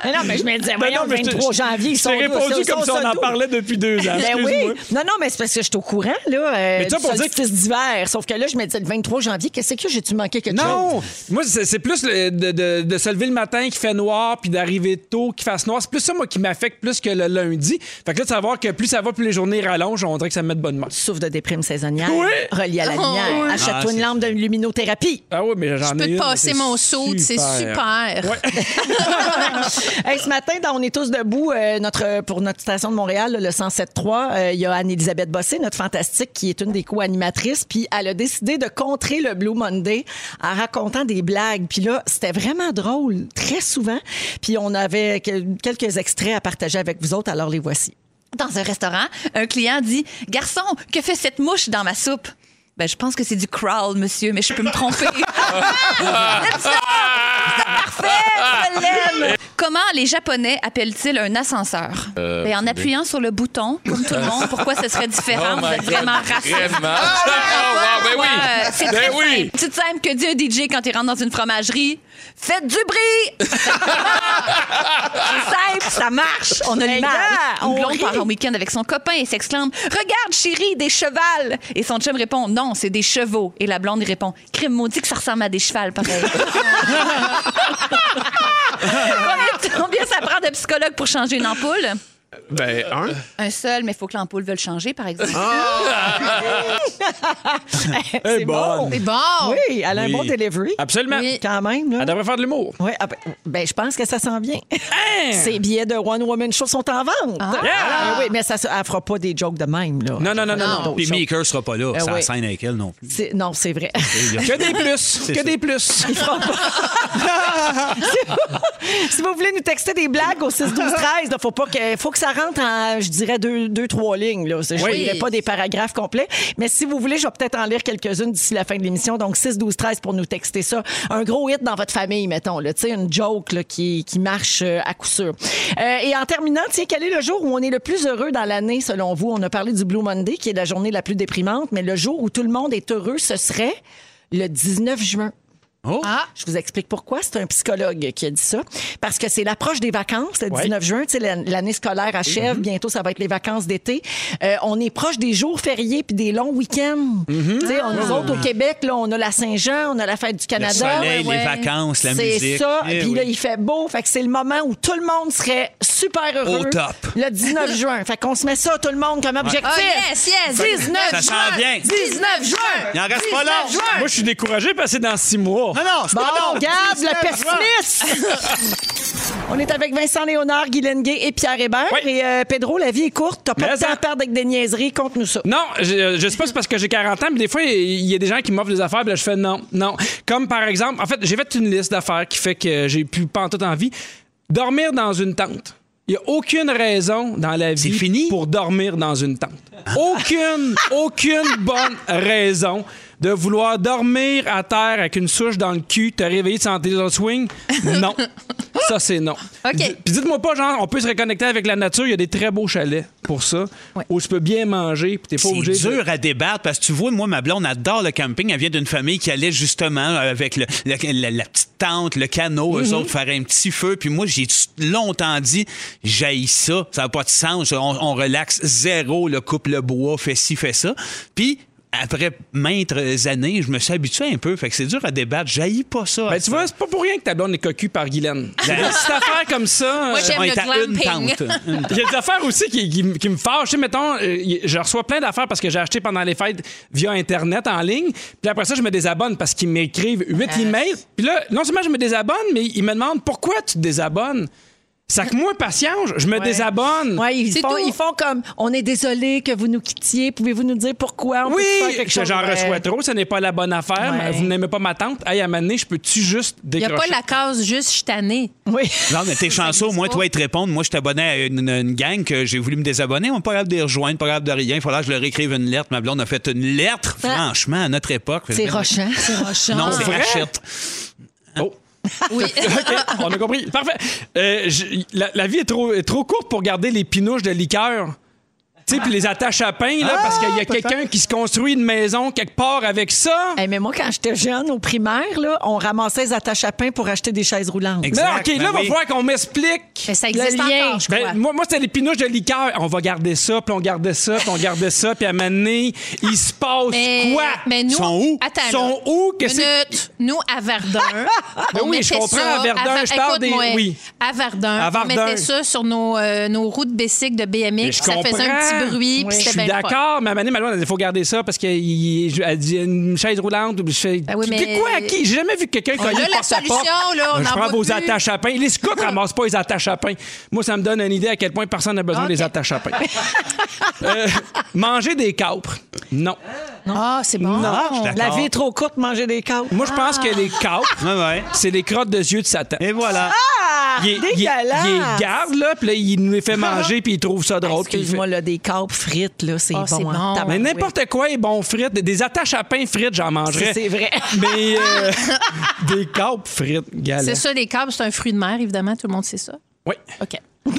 Mais non, mais je me disais, voyons, non, le mais je t'ai- 23 janvier, ils je sont répondu ils comme si on en parlait depuis deux ans. Ben oui. Excuse-moi. Non, non, mais c'est parce que je suis au courant, là. Euh, Mais ça, du pour dire solstice d'hiver. Sauf que là, je me disais, le 23 janvier, qu'est-ce que j'ai-tu manqué quelque Non! chose? Moi, c'est c'est plus le- de, de- de se lever le matin qui fait noir puis d'arriver tôt qui fasse noir. C'est plus ça, moi, qui m'affecte plus que le lundi. Fait que là, de savoir que plus ça va, plus les journées rallongent, on dirait que ça me met de bonne humeur. Souffle de déprime saisonnière, Oui. relié à la lumière. oui. Achète-toi Ah, une c'est- lampe de luminothérapie. Ah oui, mais j'en Je ai peux te passer c'est mon saut, c'est super. Hey, ce matin, dans On est tous debout, euh, notre, pour notre station de Montréal, le 107.3, euh, il y a Anne-Élisabeth Bossé, notre fantastique, qui est une des co-animatrices. Puis elle a décidé de contrer le Blue Monday en racontant des blagues. Puis là, c'était vraiment drôle, très souvent. Puis on avait quel- quelques extraits à partager avec vous autres, alors les voici. Dans un restaurant, un client dit Garçon, que fait cette mouche dans ma soupe Ben, je pense que c'est du crawl, monsieur, mais je peux me tromper. Parfait! Je l'aime! Comment les Japonais appellent-ils un ascenseur? Ben, en appuyant sur le bouton, comme tout le monde. Pourquoi ce serait différent? Oh Vous êtes God. vraiment raciste. Vraiment? Oh, wow, ben oui. Ouais, c'est Ben très oui. simple. C'est simple que dit un DJ quand il rentre dans une fromagerie. Faites du bruit! c'est simple, ça marche. On a Ben, l'image. Une blonde part en week-end avec son copain et s'exclame Regarde, chérie, des chevals! Et son chum répond Non, c'est des chevaux. Et la blonde répond Crime maudit que ça ressemble à des chevals, pareil. combien, ça prend de psychologue pour changer une ampoule? Ben, un. Un seul, mais il faut que l'ampoule veuille changer, par exemple. C'est bonne. C'est bon. Oui, elle a un Oui. bon delivery. Absolument. Oui. Quand même, là. Elle devrait faire de l'humour. Ouais, ah ben, ben, je pense que ça s'en vient. Ces billets de One Woman Show sont en vente. Yeah! Ah oui, mais ça, elle fera pas des jokes de même. Là. Non, non, non, non, non. Puis Meeker sera pas là. Ah ça oui. scène avec elle non plus. C'est- Non, c'est vrai. Que des plus. Que ça. des plus. si vous voulez nous texter des blagues au 6 12 13, il faut pas que faut que ça rentre en je dirais deux deux trois lignes là, je Oui. dirais pas des paragraphes complets, mais si vous voulez, je vais peut-être en lire quelques-unes d'ici la fin de l'émission. Donc 6 12 13 pour nous texter ça. Un gros hit dans votre famille mettons là, une joke là, qui, qui marche euh, à coup sûr. Euh, et en terminant, tiens, quel est le jour où on est le plus heureux dans l'année selon vous? On a parlé du Blue Monday qui est la journée la plus déprimante, mais le jour où tout le monde est heureux, ce serait le 19 juin. Oh! Ah, Je vous explique pourquoi. C'est un psychologue qui a dit ça. Parce que c'est l'approche des vacances, le Ouais. 19 juin. Tu sais, l'an- l'année scolaire achève. Bientôt, ça va être les vacances d'été. Euh, on est proche des jours fériés puis des longs week-ends. Tu sais, on- nous autres, au Québec, là, on a la Saint-Jean, on a la fête du Le Canada. soleil, ouais. les vacances, la C'est musique. ça. Eh Puis là, oui. il fait beau. Fait que c'est le moment où tout le monde serait super heureux. Au top. Le 19 juin. Fait qu'on se met ça, tout le monde, comme objectif. Oh, yes, yes. 19 Ça juin. vient. 19 juin. Il en reste pas 19 long. juin. Moi, je suis découragé parce que c'est dans six mois. Non, non, c'est Bon, regarde, 19 le pessimiste! On est avec Vincent Léonard, Guy Lenguet et Pierre Hébert. Oui. Et euh, Pedro, la vie est courte. T'as pas Mais de temps ça- à perdre avec des niaiseries. Conte-nous ça. Non, je, je sais pas, c'est parce que j'ai 40 ans, mais des fois, il y a des gens qui m'offrent des affaires, puis là, je fais non, non. Comme par exemple, en fait, j'ai fait une liste d'affaires qui fait que j'ai plus pas en toute envie. Dormir dans une tente. Il n'y a aucune raison dans la vie fini? pour dormir dans une tente. Aucune, aucune bonne raison de vouloir dormir à terre avec une souche dans le cul, te réveiller de santé dans le swing. Non. Ça, c'est non. OK. Puis dites-moi pas, genre, on peut se reconnecter avec la nature. Il y a des très beaux chalets pour ça, où je peux bien manger, puis t'es pas obligé C'est de- dur à débattre parce que tu vois, moi, ma blonde adore le camping. Elle vient d'une famille qui allait justement avec le- le- la, la petite tente, le canot, eux autres, faire un petit feu. Puis moi, j'ai longtemps dit, j'haïs ça. Ça n'a pas de sens. On, on relaxe zéro, le coupe le bois, fait ci, fait ça. Puis après maintes années, je me suis habitué un peu. Fait que c'est dur à débattre. J'haïs pas ça. Ben, tu vois, c'est pas pour rien que ta blonde est cocu par Guylaine. Ben- Des petites affaires comme ça. Moi, euh, j'aime on le est à une glamping. tente. Une Il y a des affaires aussi qui, qui- qui me fâchent. Tu sais, mettons, euh, je reçois plein d'affaires parce que j'ai acheté pendant les fêtes via Internet en ligne. Puis après ça, je me désabonne parce qu'ils m'écrivent huit emails. Puis là, non seulement je me désabonne, mais ils me demandent pourquoi tu te désabonnes. Ça que moi, patience, je me désabonne. Ouais, ils C'est font, tout. ils font comme on est désolé que vous nous quittiez. Pouvez-vous nous dire pourquoi? On Oui, peut faire quelque que chose? j'en Ouais. reçois trop, ce n'est pas la bonne affaire. Ouais. Vous n'aimez pas ma tante. Hey, à un moment donné, je peux-tu juste il n'y a décrocher? pas la case juste je suis tannée. Oui. Non, mais t'es chanceux, au moins, toi, ils te répondent. Moi, je t'abonnais à une, une gang que j'ai voulu me désabonner. On n'est pas capable de les rejoindre, pas capable de rien. Il faudra que je leur écrive une lettre. Ma blonde a fait une lettre, franchement, à notre époque. C'est rochant. C'est rochant. Non, c'est vrai? Oh. Oui. OK, on a compris. Parfait. Euh, la vie est trop, est trop courte pour garder les pinouches de liqueur. Tu sais, puis les attaches à pain, là, parce qu'il y a quelqu'un qui se construit une maison quelque part avec ça. Hey, mais moi, quand j'étais jeune, au primaire, là, on ramassait les attaches à pain pour acheter des chaises roulantes. Mais Exact, OK, là, ben il va oui. falloir qu'on m'explique. Mais ça Le existe lien. encore, je crois. Ben, moi, moi c'était les pinouches de liqueur. On va garder ça, puis on gardait ça, puis on gardait ça, puis à un moment donné, il se passe mais, quoi? mais nous, Ils sont où? Attends, Ils sont là. où? Que c'est- Minute. Nous, à Verdun, Ben on oui, je mettait comprends, ça à Verdun, Ver- je parle des- Écoute-moi, oui. À Verdun, À on Verdun. mettait ça sur nos, euh, nos routes bicycles de BMX. Mais je Ça faisait un comprends. petit bruit, puis Je c'était suis bien le fun. d'accord, mais à un moment donné, Malouane, il faut garder ça parce qu'elle dit une chaise roulante. Je fais, Ben oui, Tu mais- dis quoi à qui? J'ai jamais vu quelqu'un On a la porte à porte. solution, là, on je en prends vos plus. attaches à pain. Les scouts ramassent pas les attaches à pain. Moi, ça me donne une idée à quel point personne n'a besoin Ok. des attaches à pain. Euh, manger des capres. Non. Ah, c'est bon. Ah, je suis La d'accord. vie est trop courte, manger des câbles. Moi, je pense que les capres, Ouais, ouais. c'est les crottes de yeux de Satan. Et voilà. Ah! Il, est- il dégueulasse! il les garde, là, puis là, il nous les fait manger, puis il trouve ça drôle. puis il fait- Excuse-moi, là, des câbles frites, là, c'est Ah, bon. c'est hein. bon. Mais n'importe quoi est bon frites. Des attaches à pain frites, j'en mangerais. C'est vrai. Mais euh, des capres frites, C'est galère. ça, les câbles, c'est un fruit de mer, évidemment. Tout le monde sait ça. Oui, OK.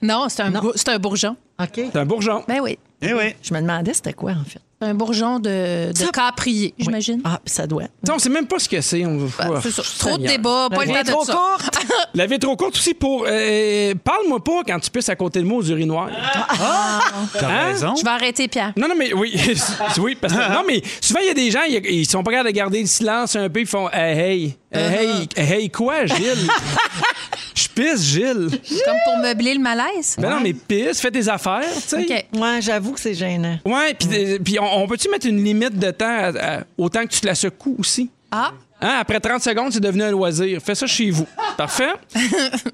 Non, c'est un, c'est un bourgeon. OK. c'est un bourgeon. Ben oui. Eh oui. Je me demandais c'était quoi, en fait. C'est un bourgeon de, de Ça- caprier, j'imagine. Ah, puis ça doit. Sais, on sait même pas ce que c'est. On... Ben, c'est ça. Trop de débats, pas le temps trop de ça. courte. La vie est trop courte aussi pour. euh, Parle-moi pas quand tu pisses à côté de moi aux urinoirs. T'as Hein? raison. Je vais arrêter, Pierre. Non, non, mais oui. oui, parce que. Non, mais souvent, il y a des gens, ils, sont pas capables de garder le silence un peu. Ils font Hey, hey, hey, hey, hey, quoi, Gilles? Pisse, Gilles. Comme pour meubler le malaise. Ben non, mais pisse, fais tes affaires, tu sais. OK. Ouais, j'avoue que c'est gênant. Ouais, puis euh, puis on, on peut-tu mettre une limite de temps à- à- autant que tu te la secoues aussi? Ah, Hein, après 30 secondes, c'est devenu un loisir. Fais ça chez vous. Parfait.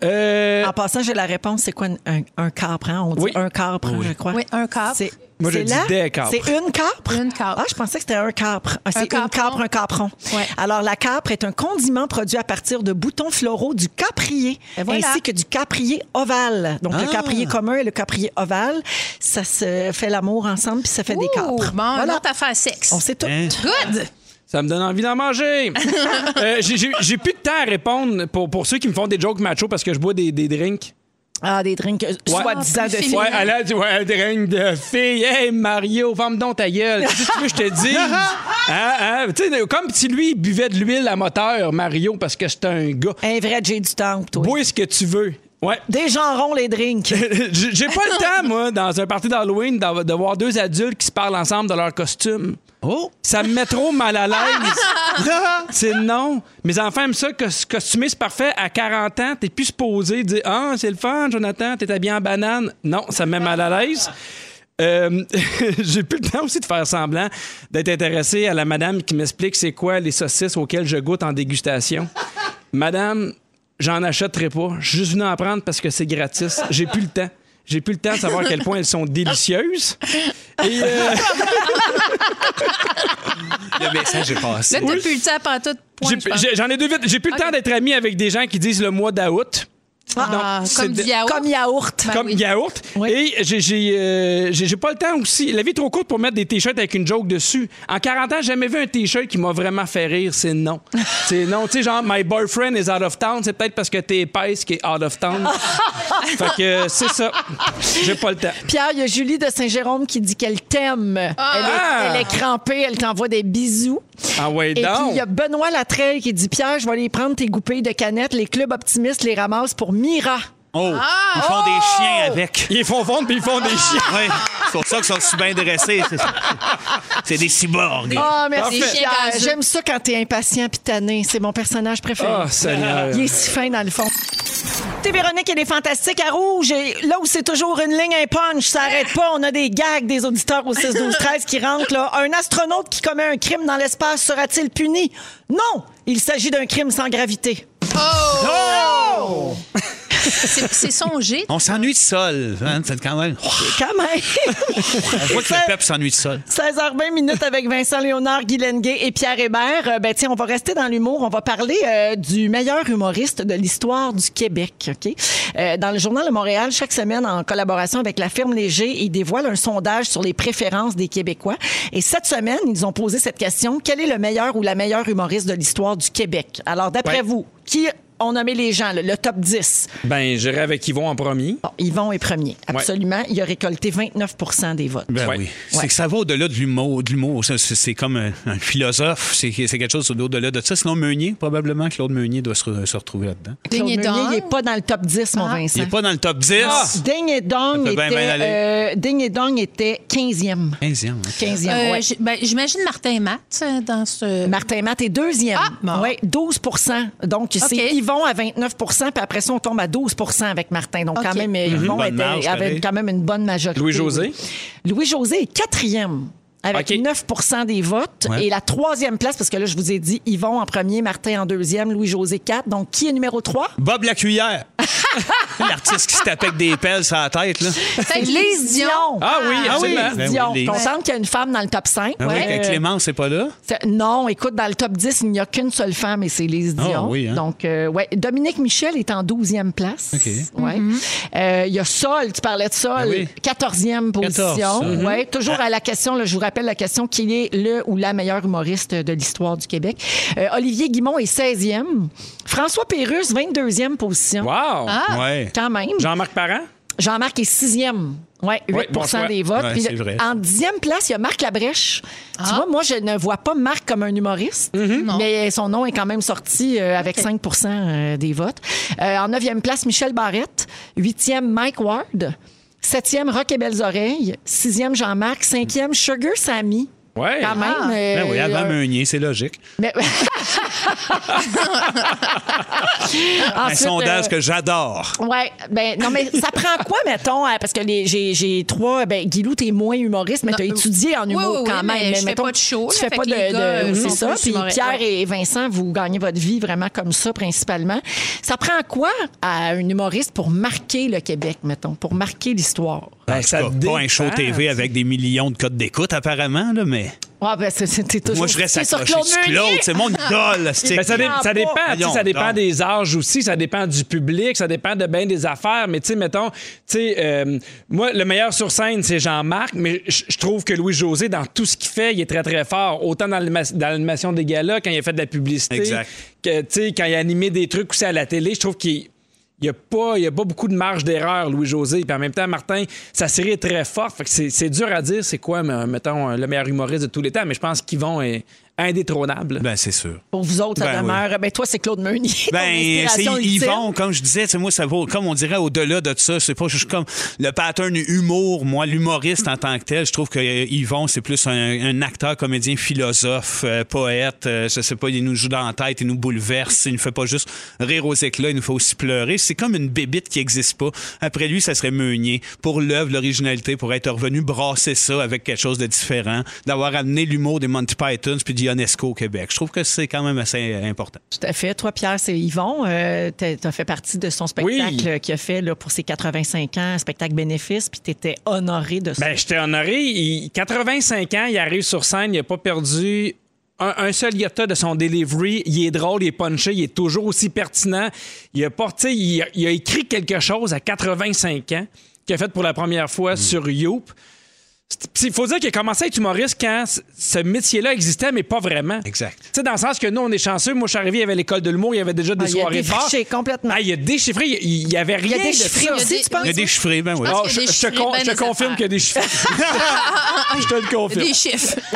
Euh, En passant, j'ai la réponse. C'est quoi un, un capre? hein? On dit Oui. un capre, je crois. oui, un capre. C'est, Moi, je c'est dis des capres. C'est une capre? Une capre. Ah, je pensais que c'était un capre. Ah, c'est une capron. capre, un capron. Ouais. Alors, la capre est un condiment produit à partir de boutons floraux du caprier, voilà. ainsi que du caprier ovale. Donc, le caprier commun et le caprier ovale, ça se fait l'amour ensemble, puis ça fait des capres. Bon, une voilà. autre affaire sexe. On sait tout. Hein? Good! Ça me donne envie d'en manger. Euh, j'ai- J'ai j'ai plus de temps à répondre pour, pour ceux qui me font des jokes macho parce que je bois des, des drinks. Ah, des drinks, euh, soi-disant de plus filles. féminin. Ouais, elle a dit, ouais, un drink de fille. Hey, Mario, ferme donc ta gueule. Qu'est-ce que tu veux que je te dise? Hein, hein? Comme si lui, il buvait de l'huile à moteur, Mario, parce que c'est un gars. Un vrai J du temple, toi. Bois ce que tu veux. Ouais. Des genrons, les drinks. J'ai pas le temps, moi, dans un party d'Halloween, de voir deux adultes qui se parlent ensemble de leur costume. Oh! Ça me met trop mal à l'aise. c'est non. Mes enfants aiment ça, que costumer, c'est parfait. À 40 ans, t'es plus supposé dire Ah, c'est le fun, Jonathan, t'es habillé en banane. Non, ça me met mal à l'aise. Euh, J'ai plus le temps aussi de faire semblant d'être intéressé à la madame qui m'explique c'est quoi les saucisses auxquelles je goûte en dégustation. Madame, j'en achèterai pas. Je suis juste venu en prendre parce que c'est gratis. J'ai plus le temps. J'ai plus le temps de savoir à quel point elles sont délicieuses. Et euh, Le message est passé. Là, t'as plus le temps à j'en ai deux vite. J'ai plus le temps d'être ami avec des gens qui disent le mois d'août. Ah, c'est comme de- yaourt. Comme yaourt. Ben comme oui. yaourt. Oui. Et j'ai- j'ai euh, j'ai pas le temps aussi. La vie est trop courte pour mettre des t-shirts avec une joke dessus. En 40 ans, j'ai jamais vu un t-shirt qui m'a vraiment fait rire. C'est non. c'est non. Tu sais, genre, my boyfriend is out of town. C'est peut-être parce que t'es épaisse qui est out of town. fait que euh, c'est ça. J'ai pas le temps. Pierre, il y a Julie de Saint-Jérôme qui dit qu'elle t'aime. Elle, est, elle est crampée, elle t'envoie des bisous. Ah ouais, Et puis, donc. il y a Benoît Latreille qui dit Pierre, je vais aller prendre tes goupilles de canettes. Les clubs optimistes les ramassent pour Mira. Oh! Ils font des chiens avec. Ils font fondre puis ils font des chiens. C'est pour ça qu'ils sont si bien dressés. C'est- des cyborgs. Ah, merci. Pierre. Gazeux. J'aime ça quand t'es impatient puis tanné. C'est mon personnage préféré. Oh, Seigneur. Il est si fin dans le fond. T'es Véronique, elle est fantastique à rouge. Et là où c'est toujours une ligne, un punch, ça arrête pas. On a des gags des auditeurs au 6, 12, 13 qui rentrent. Là. Un astronaute qui commet un crime dans l'espace sera-t-il puni? Non! Il s'agit d'un crime sans gravité. C'est c'est songé. On s'ennuie de sol. Hein? C'est quand même. Quand même! On voit que le peuple s'ennuie de sol. 16h20 minutes avec Vincent Léonard, Guy Lenguet et Pierre Hébert. Euh, ben tiens, on va rester dans l'humour. On va parler euh, du meilleur humoriste de l'histoire du Québec. Ok? Euh, dans le journal de Montréal, chaque semaine, en collaboration avec la firme Léger, ils dévoilent un sondage sur les préférences des Québécois. Et cette semaine, ils ont posé cette question quel est le meilleur ou la meilleure humoriste de l'histoire du Québec? Alors, d'après Ouais. vous, qui on nommait les gens, là, le top 10. Ben, j'irai avec Yvon en premier. Bon, Yvon est premier. Absolument. Il a récolté 29% des votes. Ben Ouais. oui. Ouais. C'est que ça va au-delà de l'humour. de l'humour. Ça, C'est c'est comme un, un philosophe. C'est c'est quelque chose au-delà de ça. Sinon, Meunier, probablement, Claude Meunier doit se, re- se retrouver là-dedans. Claude Ding et Meunier, dong. il n'est pas dans le top 10, mon Vincent. Il n'est pas dans le top 10. Ah! Ding et Dong était, euh, Ding et Dong était 15e. 15e. hein. 15e, Euh, ouais. j- ben, J'imagine Martin et Matt euh, dans ce. Martin Matt est deuxième. Ah, bon. Oui, 12% Donc, c'est OK. Yvon à 29 puis après ça, on tombe à 12% avec Martin. Donc, quand OK. même, euh, Yvon bonne était- marge, avait pareil. quand même une bonne majorité. Louis-José? oui. Louis-José est quatrième. Avec OK. 9% des votes. Ouais. Et la troisième place, parce que là, je vous ai dit Yvon en premier, Martin en deuxième, Louis-José 4. Donc, qui est numéro 3? Bob la cuillère. L'artiste qui se tape avec des pelles sur la tête. Là. C'est Lise Dion. Ah oui, Ah oui, absolument. Lise Dion. Ben oui. Contente qu'il y ait une femme dans le top 5. Ah oui, Ouais. Clémence, c'est pas là? Non, écoute, dans le top 10, il n'y a qu'une seule femme et c'est Lise Ah, Dion. oui, hein? Donc, euh, ouais. Dominique Michel est en 12e place. OK. Ouais. Euh, Il y a Sol, tu parlais de Sol, Ah oui. 14e position. 14, ça. Ouais. Toujours à la question, là, je vous rappelle la question qui est le ou la meilleure humoriste de l'histoire du Québec? Euh, Olivier Guimont est 16e. François Pérusse, 22e position. Wow! Ah. Ouais. Quand même. Jean-Marc Parent? Jean-Marc est sixième. Oui, 8 Ouais, bon des votes. Ouais, Puis, c'est vrai. En dixième place, il y a Marc Labrèche. Tu vois, moi, je ne vois pas Marc comme un humoriste, Non. mais son nom est quand même sorti euh, avec 5% euh, des votes. Euh, en neuvième place, Michel Barrette. Huitième, Mike Ward. Septième, Rock et Belles Oreilles. Sixième, Jean-Marc. Cinquième, Sugar Sammy. Ouais. Quand même. Ah. euh, Ben oui, avant euh, Meunier, c'est logique. mais- Un Ensuite, sondage euh, que j'adore. Ouais, ben non, mais ça prend quoi, mettons, hein, parce que les- j'ai j'ai trois. Ben, Guilou, t'es moins humoriste, mais t'as euh, étudié en oui, humour oui, oui, quand même. mais je fais mettons, pas de show, Tu fais pas de. de- euh, c'est ça. Puis Pierre ouais. et Vincent, vous gagnez votre vie vraiment comme ça, principalement. Ça prend quoi à un humoriste pour marquer le Québec, mettons, pour marquer l'histoire? Ben, ça cas, pas un show. TV avec des millions de codes d'écoute, apparemment, là, mais. Ouais, ben, c'est- c'était toujours. Moi, je reste c'est sur accroché Claude sur. Claude. C'est mon idole. c'est- Ben, ça, dé- ça dépend, Voyons ça dépend donc. des âges aussi, ça dépend du public, ça dépend de bien des affaires. Mais tu sais, mettons, tu sais, euh, moi, le meilleur sur scène, c'est Jean-Marc, mais je trouve que Louis-José, dans tout ce qu'il fait, il est très, très fort. Autant dans l'anima- dans l'animation des galas, quand il a fait de la publicité, Exact. que, quand il a animé des trucs aussi à la télé, je trouve qu'il il n'y a, pas- a pas beaucoup de marge d'erreur, Louis-José. Puis en même temps, Martin, sa série est très forte. C'est, c'est dur à dire c'est quoi, mettons, le meilleur humoriste de tous les temps. Mais je pense qu'Yvon est indétrônable. Ben, c'est sûr. Pour vous autres, ça Ben, demeure. Ben, toi, c'est Claude Meunier. Ben, c'est. Yvon, comme je disais, tu sais, moi, ça vaut, comme on dirait, au-delà de ça, c'est pas juste comme le pattern humour, moi, l'humoriste en tant que tel, je trouve que euh, Yvon, c'est plus un, un acteur, comédien, philosophe, euh, poète, euh, je sais pas, il nous joue dans la tête, il nous bouleverse, il ne fait pas juste rire aux éclats, il nous fait aussi pleurer. C'est comme une bébite qui existe pas. Après lui, ça serait Meunier. Pour l'œuvre, l'originalité, pour être revenu brasser ça avec quelque chose de différent, d'avoir amené l'humour des Monty Pythons puis d'Ionesco au Québec. Je trouve que c'est quand même assez important. Tout à fait. Toi, Pierre, c'est Yvon. Euh, tu as fait partie de son spectacle Oui. qu'il a fait là, pour ses 85 ans, spectacle bénéfice, puis tu étais honoré de ça. Ben, j'étais honoré. Il- 85 ans, il arrive sur scène, il n'a pas perdu un, un seul iota de son delivery. Il est drôle, il est punché, il est toujours aussi pertinent. Il a, porté, il a, il a écrit quelque chose à 85 ans qu'il a fait pour la première fois sur Youp. Il faut dire qu'il a commencé à être humoriste quand ce métier-là existait, mais pas vraiment. Exact. Tu sais, dans le sens que nous, on est chanceux. Moi, je suis arrivé, il y avait l'école de l'humour, il y avait déjà des Ah, il a soirées défriché complètement. Ah, il a déchiffré, il il y avait rien Il a des de ça. aussi, Il y a tu des- penses? Il y a des chiffres, ben oui. Je, te chiffres, con- je te des confirme qu'il y a des chiffres. je te le confirme. Des chiffres.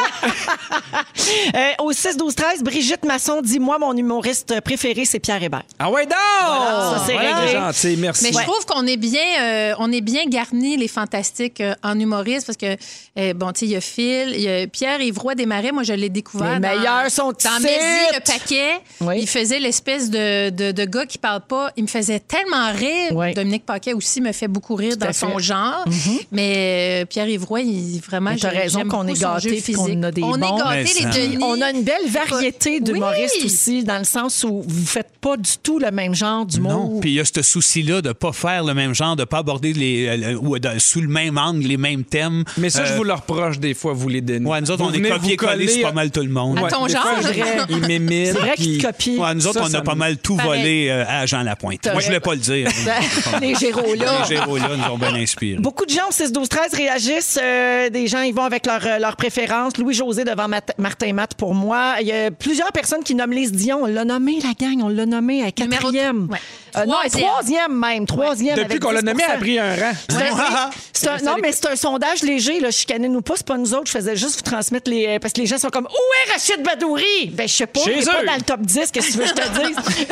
Euh, au 6, 12, 13, Brigitte Masson dit Moi, mon humoriste préféré, c'est Pierre Hébert. Ah ouais, donc! ça, c'est Voilà, réglé. gentil, merci. Mais je trouve qu'on est bien, euh, on est bien garnis les fantastiques euh, en humoriste parce que euh, bon, tu sais, il y a Phil, il y a Pierre Ivroy Desmarais. Moi, je l'ai découvert. Les dans- meilleurs sont dans. Mézi, le paquet. Oui. Il faisait l'espèce de, de, de gars qui parle pas. Il me faisait tellement rire. Oui. Dominique Paquet aussi me fait beaucoup rire Tout dans son fait. Genre. Mais euh, Pierre Ivroy, il vraiment. J'ai- raison qu'on est puis qu'on a des On bons. est gâtés, ça- les Denis. On a une belle variété d'humoristes Oui. aussi, dans le sens où vous faites pas du tout le même genre d'humour. Non, puis il y a ce souci-là de pas faire le même genre, de pas aborder les euh, ou de- sous le même angle les mêmes thèmes. Mais Mais ça, je vous le reproche des fois, vous les donnez. Ouais, nous autres, Vous on est venez vous coller sur pas mal tout le monde. À Ouais. ton Des genre. fois, C'est vrai. Ils m'imitent. C'est vrai qu'ils puis- te copient. Ouais, nous autres, Ça, on ça a pas me- mal tout Pareil. volé euh, à Jean Lapointe. Moi, je voulais pas le dire. Les Géros, là. Les Géros, là, nous ont bien inspiré. Beaucoup de gens au 6 12 13 réagissent. Euh, des gens, ils vont avec leur, euh, leur préférence. Louis-José devant Mat- Martin Matt pour moi. Il y a plusieurs personnes qui nomment Lise Dion. On l'a nommé, la gang. On l'a nommé à Numéro- quatrième. ouais. Euh, non, Troisième. troisième même. Troisième. Depuis avec qu'on l'a 10 nommé, elle a pris un rang. C'est un- c'est un- non, mais c'est un sondage léger. Là. Chicanez-nous pas, c'est pas nous autres. Je faisais juste vous transmettre les. euh, Parce que les gens sont comme Où est Rachid Badouri? Ben, je sais pas. Chez Il est pas eux. dans le top 10. Qu'est-ce que tu veux que je te dise?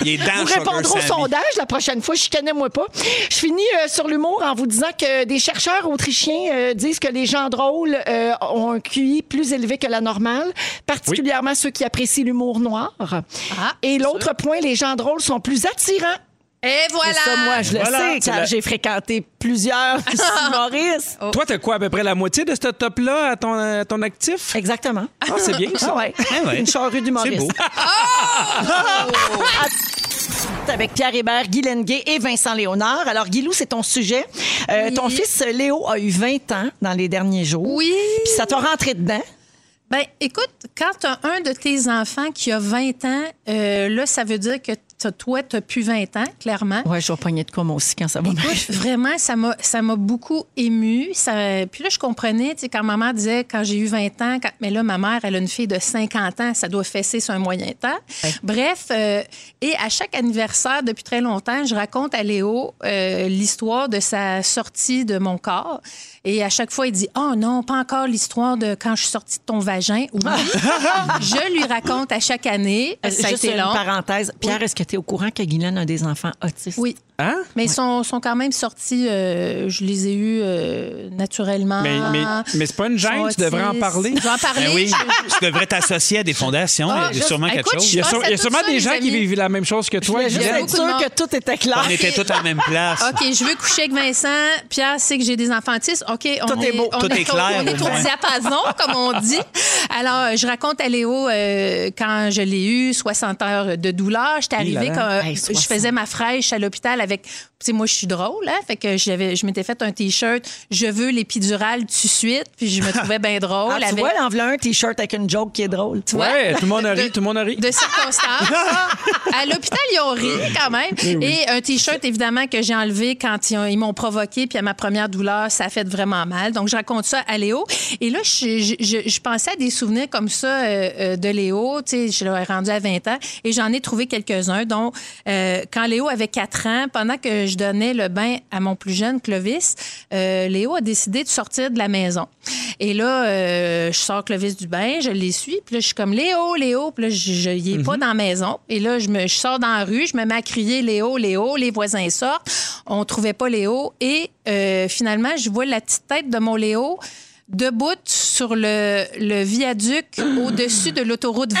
Il est dans Vous Sugar répondrez au Sammy. sondage la prochaine fois. Chicanez-moi pas. Je finis euh, sur l'humour en vous disant que des chercheurs autrichiens euh, disent que les gens drôles euh, ont un QI plus élevé que la normale, particulièrement ceux qui apprécient l'humour noir. Ah, Et l'autre point, les gens drôles sont plus attirants. Et voilà. Et ça, moi, je le Voilà. sais, C'est car la- j'ai fréquenté plusieurs humoristes. Toi, t'as quoi, à peu près la moitié de ce top-là à ton, à ton actif? Exactement. Ah, c'est bien, ça. Ah ouais. Ah ouais. Une charrue C'est d'humoristes. beau. avec Pierre Hébert, Guy Lenguet et Vincent Léonard. Alors, Guilou, c'est ton sujet. Euh, Oui. Ton fils Léo a eu 20 ans dans les derniers jours. Oui. Puis ça t'a rentré dedans. Ben, écoute, quand tu as un de tes enfants qui a 20 ans, euh, là, ça veut dire que t'as- toi, tu n'as plus 20 ans, clairement. Ouais, je vais pogner de quoi moi aussi quand ça va m'arriver. vraiment, ça m'a, ça m'a beaucoup ému. Ça, puis là, je comprenais, tu sais, quand maman disait, quand j'ai eu 20 ans, quand- mais là, ma mère, elle a une fille de 50 ans, ça doit fesser sur un moyen temps. Bref, euh, et à chaque anniversaire, depuis très longtemps, je raconte à Léo euh, l'histoire de sa sortie de mon corps. Et à chaque fois, il dit, oh non, pas encore l'histoire de quand je suis sortie de ton vagin. Oui. je lui raconte à chaque année. Ça a Juste été une long. parenthèse. Pierre, est-ce que tu es au courant que Guylaine a des enfants autistes? Oui. Hein? Mais ils sont, sont quand même sortis, euh, je les ai eus euh, naturellement. Mais, mais, mais c'est pas une gêne, tu devrais en parler. Je vais en parler. Ben oui, Je- tu devrais t'associer à des fondations. Ah, il y a je- sûrement quelque chose. Il y a, Je sur- pense il y a à tout sûrement ça, des gens qui amis. vivent la même chose que Je toi, beaucoup de sûre que tout était clair. On était tous à la même place. OK, je veux coucher avec Vincent. Pierre sait que j'ai des enfants autistes. OK, on Tout est beau. on Tout est clair, On est au diapason, comme on dit. Alors, euh, je raconte à Léo euh, quand je l'ai eu, 60 heures de douleur. J'étais arrivée Hey, je 60. faisais ma fraîche à l'hôpital avec. Sais, moi, je suis drôle, hein? Fait que j'avais, je m'étais fait un T-shirt. Je veux l'épidurale tout de suite. Puis je me trouvais bien drôle. Ah, tu avec- vois, elle en voulait un T-shirt avec une joke qui est drôle. Tu vois? Ouais, tout le monde a ri, De- tout le monde a ri. de circonstances. à l'hôpital, ils ont ri quand même. Et un T-shirt, évidemment, que j'ai enlevé quand ils, ont- ils m'ont provoqué, puis à ma première douleur, ça a fait vraiment mal. Donc, je raconte ça à Léo. Et là, je, je- je- je pensais à des souvenirs comme ça euh, euh, de Léo. Tu sais, je l'ai rendu à 20 ans et j'en ai trouvé quelques-uns. Donc, euh, quand Léo avait 4 ans, pendant que je donnais le bain à mon plus jeune, Clovis, euh, Léo a décidé de sortir de la maison. Et là, euh, je sors Clovis du bain, je les suis, puis là, je suis comme Léo, Léo, puis là, je, il est pas dans la maison. Et là, je, me, je sors dans la rue, je me mets à crier Léo, Léo, les voisins sortent. On trouvait pas Léo. Et euh, finalement, je vois la petite tête de mon Léo debout sur le, le viaduc au-dessus de l'autoroute 20.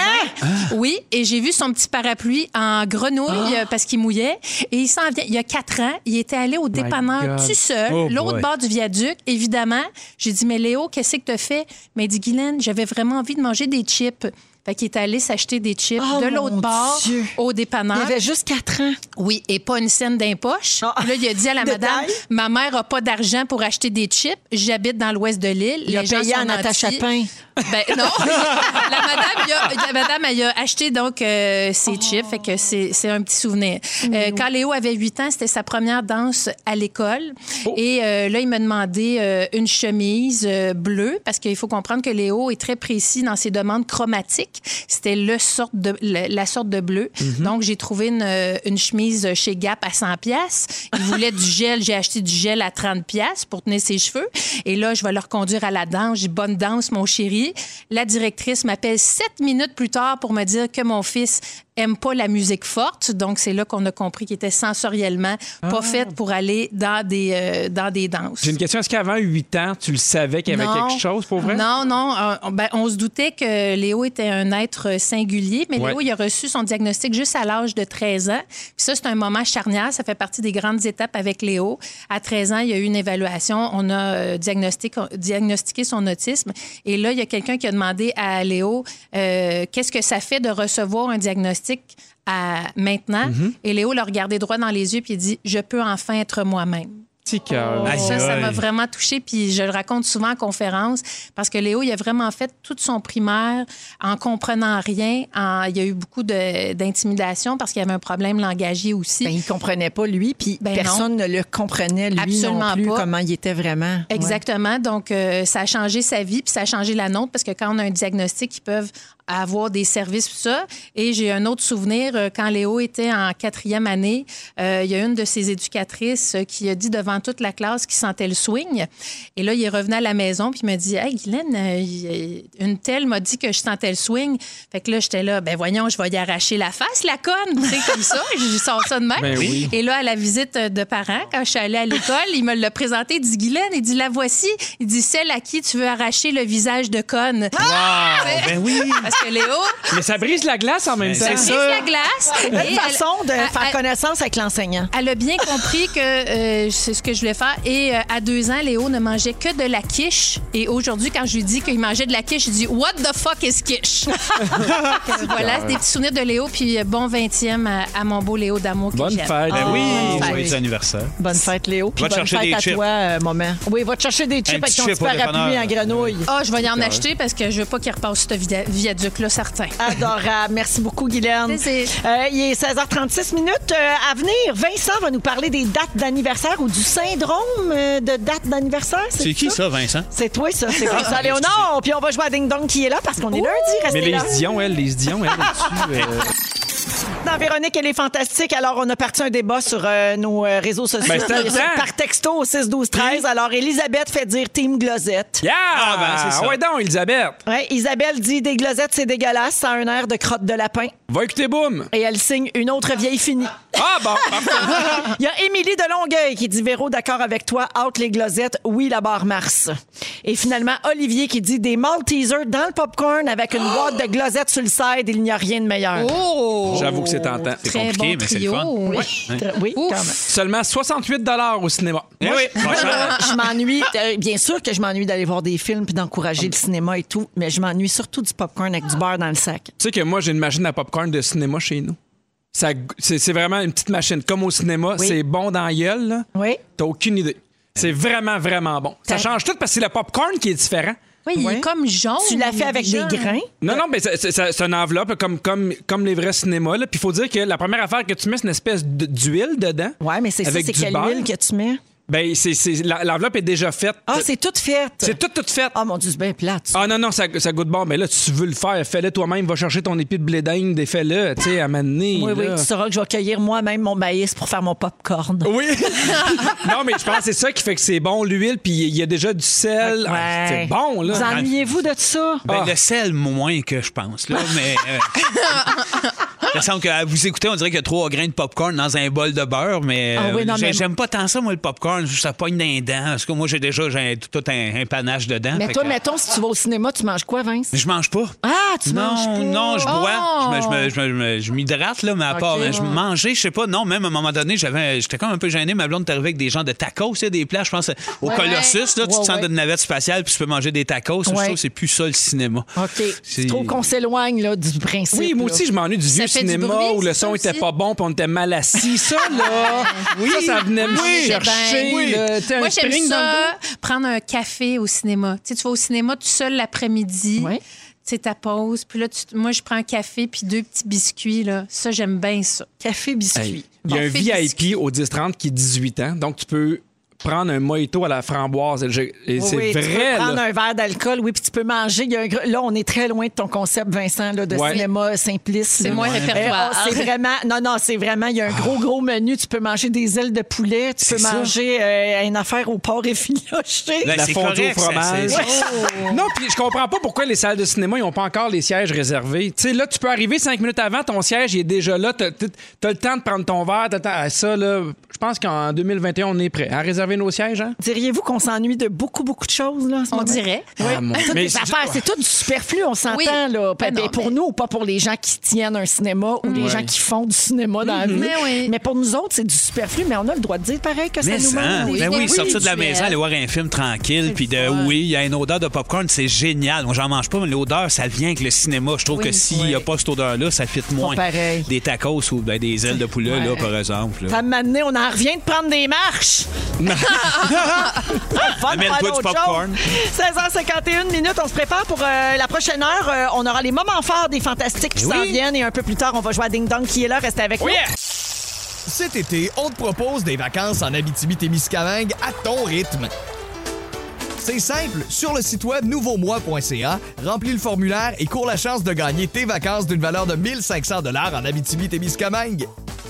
Oui, et j'ai vu son petit parapluie en grenouille euh, parce qu'il mouillait. Et il s'en vient. Il y a quatre ans, il était allé au dépanneur tout seul, Oh l'autre boy. bord du viaduc, évidemment. J'ai dit, mais Léo, qu'est-ce que tu fait? Mais il dit, Guylaine, j'avais vraiment envie de manger des chips. Fait qu'il est allé s'acheter des chips Oh, de l'autre bord Dieu. au Il dépanneur. avait juste 4 ans. Oui, et pas une scène d'impoche. Ah. Là, il a dit à la madame, ma mère a pas d'argent pour acheter des chips. J'habite dans l'ouest de l'île. Il a gens payé à nantis. Pain. Ben non. la madame, il a, la madame, elle a acheté donc euh, ses chips. Fait que c'est un petit souvenir. Euh, quand Léo avait 8 ans, c'était sa première danse à l'école. Et euh, là, il m'a demandé une chemise bleue parce qu'il faut comprendre que Léo est très précis dans ses demandes chromatiques. C'était le sorte de, la, la sorte de bleu. Donc, j'ai trouvé une, euh, une chemise chez Gap à 100 pièces. Il voulait du gel. J'ai acheté du gel à 30 pièces pour tenir ses cheveux. Et là, je vais le reconduire à la danse. J'ai bonne danse, mon chéri. La directrice m'appelle sept minutes plus tard pour me dire que mon fils aime pas la musique forte. Donc, c'est là qu'on a compris qu'il était sensoriellement pas fait pour aller dans des, euh, dans des danses. J'ai une question. Est-ce qu'avant 8 ans, tu le savais qu'il y avait Non. quelque chose pour vrai? Non, non. euh, on, ben, on se doutait que Léo était un être singulier, mais Ouais. Léo, il a reçu son diagnostic juste à l'âge de 13 ans. Puis ça, c'est un moment charnière. Ça fait partie des grandes étapes avec Léo. À 13 ans, il y a eu une évaluation. On a euh, diagnostiqué, diagnostiqué son autisme. Et là, il y a quelqu'un qui a demandé à Léo euh, qu'est-ce que ça fait de recevoir un diagnostic à maintenant. Mm-hmm. Et Léo l'a regardé droit dans les yeux puis il dit Je peux enfin être moi-même. Aïe, Ça, ça m'a vraiment touchée. Puis je le raconte souvent en conférence parce que Léo, il a vraiment fait tout son primaire en comprenant rien. En- il y a eu beaucoup de- d'intimidation parce qu'il y avait un problème langagier aussi. Ben, il comprenait pas, lui, puis Ben personne ne le comprenait, lui Absolument non plus, pas. comment il était vraiment. Ouais. Exactement. Donc, euh, ça a changé sa vie, puis ça a changé la nôtre, parce que quand on a un diagnostic, ils peuvent avoir des services, tout ça. Et j'ai un autre souvenir, euh, quand Léo était en quatrième année, euh, il y a une de ses éducatrices euh, qui a dit devant toute la classe qu'il sentait le swing. Et là, il est revenu à la maison, puis il m'a dit Hey, Guylaine, une telle m'a dit que je sentais le swing. Fait que là, j'étais là, ben voyons, je vais y arracher la face, la conne. Tu sais, comme ça. Je sors ça de même. Ben oui. Et là, à la visite de parents, quand je suis allée à l'école, il me l'a présenté. Il dit Guylaine, il dit La voici. Il dit Celle à qui tu veux arracher le visage de conne. Ben oui. Parce que Léo, Mais ça brise la glace en même temps. c'est brise ça. la glace. Une Et elle- façon de elle- faire elle- connaissance avec l'enseignant. Elle a bien compris que euh, c'est ce que je voulais faire. Et euh, à deux ans, Léo ne mangeait que de la quiche. Et aujourd'hui, quand je lui dis qu'il mangeait de la quiche, il dit What the fuck is quiche? Voilà, c'est des petits souvenirs de Léo. Puis euh, bon 20e à, à mon beau Léo d'amour que Bonne fête. Ben oui, Oh, joyeux anniversaire. Bonne fête, Léo. Puis Va bonne chercher fête des à chips. toi, euh, moment. Oui, va te chercher des chips avec petit ton chip petit parapluie en grenouille. Ah, je vais y en acheter parce que je veux pas qu'il repasse ce via- certain. Adorable. Merci beaucoup, Guylaine. Euh, il est 16h36 minutes. Euh, à venir, Vincent va nous parler des dates d'anniversaire ou du syndrome euh, de date d'anniversaire. C'est qui ça, Vincent? C'est toi, ça. C'est Vincent Léonard. Puis on va jouer à Ding Dong qui est là parce qu'on est lundi. Mais Restez les là. Dion, elle, les Dion, elle, là-dessus. Dans Véronique, elle est fantastique. Alors, on a parti un débat sur euh, nos euh, réseaux sociaux. Ben, le temps. par texto au 6 12 13 Alors, Elisabeth fait dire Team Glosette. Yeah! Ah, ben, c'est ça. Ouais, donc, Elisabeth. Ouais, Isabelle dit des glosettes, c'est dégueulasse, ça a un air de crotte de lapin. Va écouter Boom. Et elle signe une autre vieille finie. Ah, bon, parfait. Il y a Émilie de Longueuil qui dit Véro, d'accord avec toi, out les glosettes, oui la barre Mars. Et finalement, Olivier qui dit des Maltesers dans le popcorn avec une boîte de glosettes sur le side, il n'y a rien de meilleur. Oh! J'avoue que c'est tentant. C'est Très compliqué, bon mais c'est le trio. fun. Oui. Oui, Ouf. quand même. Seulement 68 au cinéma. Eh oui, pas cher. Je m'ennuie, euh, bien sûr que je m'ennuie d'aller voir des films puis d'encourager le cinéma et tout, mais je m'ennuie surtout du popcorn avec du beurre dans le sac. Tu sais que moi, j'ai une machine à popcorn de cinéma chez nous. Ça- C'est vraiment une petite machine. Comme au cinéma, Oui. c'est bon dans la gueule. là. Oui. T'as aucune idée. C'est vraiment, vraiment bon. Ça change tout parce que c'est le popcorn qui est différent. Oui, il Ouais. est comme jaune. Tu l'as fait avec des grains? Non, non, mais c'est- une enveloppe comme, comme, comme les vrais cinémas. là. Puis il faut dire que la première affaire que tu mets, c'est une espèce de- d'huile dedans. Ouais, mais c'est ça, c'est quelle beurre. huile que tu mets? Ben, c'est- c'est- la- l'enveloppe est déjà faite. Ah, c'est tout fait. C'est tout, tout fait. Ah, mon Dieu, c'est bien plate. ça. Ah non, non, ça, ça goûte bon. Mais là, tu veux le faire, fais-le toi-même. Va chercher ton épi de blé d'Inde et fais-le, tu sais, à m'amener. oui, oui, tu sauras que je vais cueillir moi-même mon maïs pour faire mon popcorn. Oui. non, mais je pense que c'est ça qui fait que c'est bon, l'huile, puis il y a déjà du sel. Ah, c'est bon, là. Vous ennuyez-vous de ça? Ben, Ah. Le sel, moins que je pense. Là, mais. euh, il me semble que vous écoutez, on dirait qu'il y a trois grains de popcorn dans un bol de beurre, mais, Ah oui, euh, non, j'ai- mais- j'aime pas tant ça, moi, le popcorn. Ça pogne dans les dents. Parce que moi, j'ai déjà j'ai tout un, un panache dedans. Mais toi, que- mettons, si tu vas au cinéma, tu manges quoi, Vince? Mais je mange pas. Ah, tu manges pas? Non, non, je bois. Oh! Je me- Je me- je me- je me- je m'hydrate, là, mais à part. ouais. Je mangeais, je sais pas. Non, même à un moment donné, j'avais, j'étais comme un peu gêné. Ma blonde est arrivée avec des gens de tacos, il y a des plats, je pense, au Ouais. Colossus, là, tu te sens ouais. d'une navette spatiale, puis tu peux manger des tacos. Je trouve que c'est plus ça, le cinéma. OK. C'est- Tu trouves qu'on s'éloigne là, du principe? Oui, moi là? aussi, je m'ennuie du vieux cinéma bruit, où le son était pas bon puis on était mal assis. Ça, là, ça, ça venait me Oui. Oui. Moi, j'aime ça, prendre un café au cinéma. Tu sais, tu vas au cinéma tout seul l'après-midi. Tu sais, ta pause. Puis là, tu- moi, je prends un café puis deux petits biscuits. Là. Ça, j'aime bien ça. Café biscuit. Hey, Il y a un VIP au 10-30 qui est 18 ans, donc tu peux prendre un mojito à la framboise. Et Oui, c'est oui, tu peux vrai. prendre là. un verre d'alcool, oui, puis tu peux manger. Il y a un gr- Là, on est très loin de ton concept, Vincent, là, de Ouais. cinéma simpliste. C'est moins répertoire. Euh, oh, c'est vraiment, non, non, c'est vraiment, il y a un gros, gros menu. Tu peux manger des ailes de poulet, tu peux ça. manger euh, une affaire au porc effiloché. La fondue correct, au ça, fromage. c'est- Non, puis je comprends pas pourquoi les salles de cinéma, ils n'ont pas encore les sièges réservés. Tu sais, là, tu peux arriver cinq minutes avant, ton siège il est déjà là. T'as as le temps de prendre ton verre. t'as le temps- ah, ça, là, je pense qu'en 2021, on est prêt à réserver nos sièges. Hein? Diriez-vous qu'on s'ennuie de beaucoup, beaucoup de choses, là, ce On moment? dirait. Ah, mon- Toutes Mais les c'est- affaires, c'est tout du superflu, on s'entend, Oui. là. Ben Ben, non, pour mais- nous, pas pour les gens qui tiennent un cinéma ou les Ouais. gens qui font du cinéma dans la vie. Mais oui. Mais pour nous autres, c'est du superflu, mais on a le droit de dire pareil que ça Mais nous ça, manque. des ben oui, sortir de la maison, aller voir un film tranquille, puis de oui, il y a une odeur de popcorn, c'est génial. Moi, j'en mange pas, mais l'odeur, ça vient avec le cinéma. Je trouve Oui. que s'il n'y a pas cette odeur-là, ça fit moins. pareil. Des tacos ou ben, des ailes de poulet, là, par exemple. là. Ça m'a amené, on en revient de prendre des marches. Fun, Amène-toi faire du d'autres popcorn. choses. 16h51 minutes, on se prépare pour euh, la prochaine heure. Euh, on aura les moments forts des fantastiques qui Oui. s'en viennent et un peu plus tard, on va jouer à Ding Dong qui est là. Restez avec nous. Cet été, on te propose des vacances en Abitibi-Témiscamingue à ton rythme. C'est simple, sur le site web nouveaumois.ca, remplis le formulaire et cours la chance de gagner tes vacances d'une valeur de 1500 dollars en Abitibi-Témiscamingue.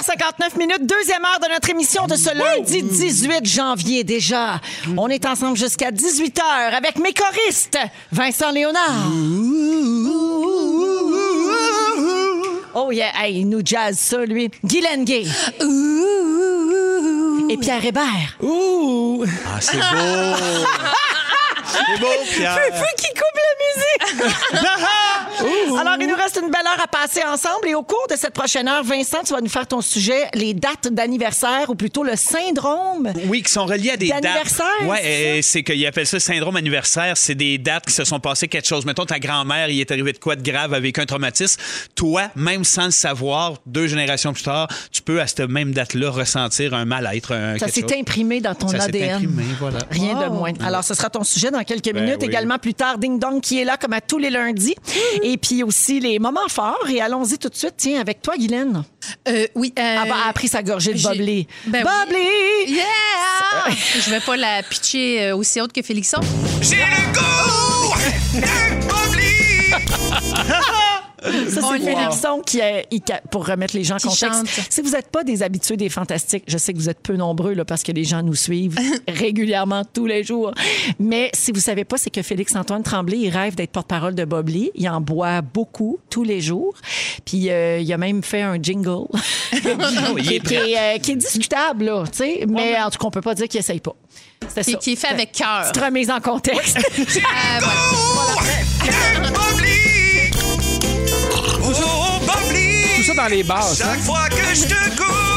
16h59 minutes, deuxième heure de notre émission de ce lundi 18 janvier déjà. On est ensemble jusqu'à 18h avec mes choristes, Vincent Léonard. Oh yeah, hey, il nous jazz ça, lui. Guylaine Gay. Et Pierre Hébert. Ouh! Ah, c'est beau! c'est beau, Pierre! Fufu qui coupe la musique. Alors, il nous reste une belle heure à passer ensemble. Et au cours de cette prochaine heure, Vincent, tu vas nous faire ton sujet, les dates d'anniversaire, ou plutôt le syndrome. Oui, qui sont reliés à des dates. D'anniversaire, Ouais, c'est euh, c'est qu'ils appellent ça syndrome anniversaire. C'est des dates qui se sont passées quelque chose. Mettons, ta grand-mère, il est arrivé de quoi de grave avec un traumatisme. Toi, même sans le savoir, deux générations plus tard, tu peux à cette même date-là ressentir un mal-être. un- Ça s'est imprimé dans ton Ça s'est ADN. imprimé, voilà. Rien de moins. Alors, ce sera ton sujet dans quelques Ben minutes. oui. Également, plus tard, Ding Dong qui est là, comme à tous les lundis. Et puis aussi, les moments forts. Et allons-y tout de suite. Tiens, avec toi, Guylaine. Euh, oui. euh, Elle a pris sa gorgée de Boblé. Ben oui. Yeah! Je vais pas la pitcher euh, aussi haute que Félixon. J'ai le goût Ça, c'est. Félixon qui est, pour remettre les gens en contexte. chante. Si vous n'êtes pas des habitués des fantastiques, je sais que vous êtes peu nombreux là, parce que les gens nous suivent régulièrement tous les jours. Mais si vous savez pas, c'est que Félix-Antoine Tremblay, il rêve d'être porte-parole de Bob Lee. Il en boit beaucoup tous les jours. Puis euh, il a même fait un jingle qui, est qui est, euh, qui est discutable, là, tu sais. Mais en tout cas, on peut pas dire qu'il essaye pas. C'était Qui, ça. qui est fait avec cœur. Petite remise en contexte. Euh, voilà. Tout dans les hein? fois que je te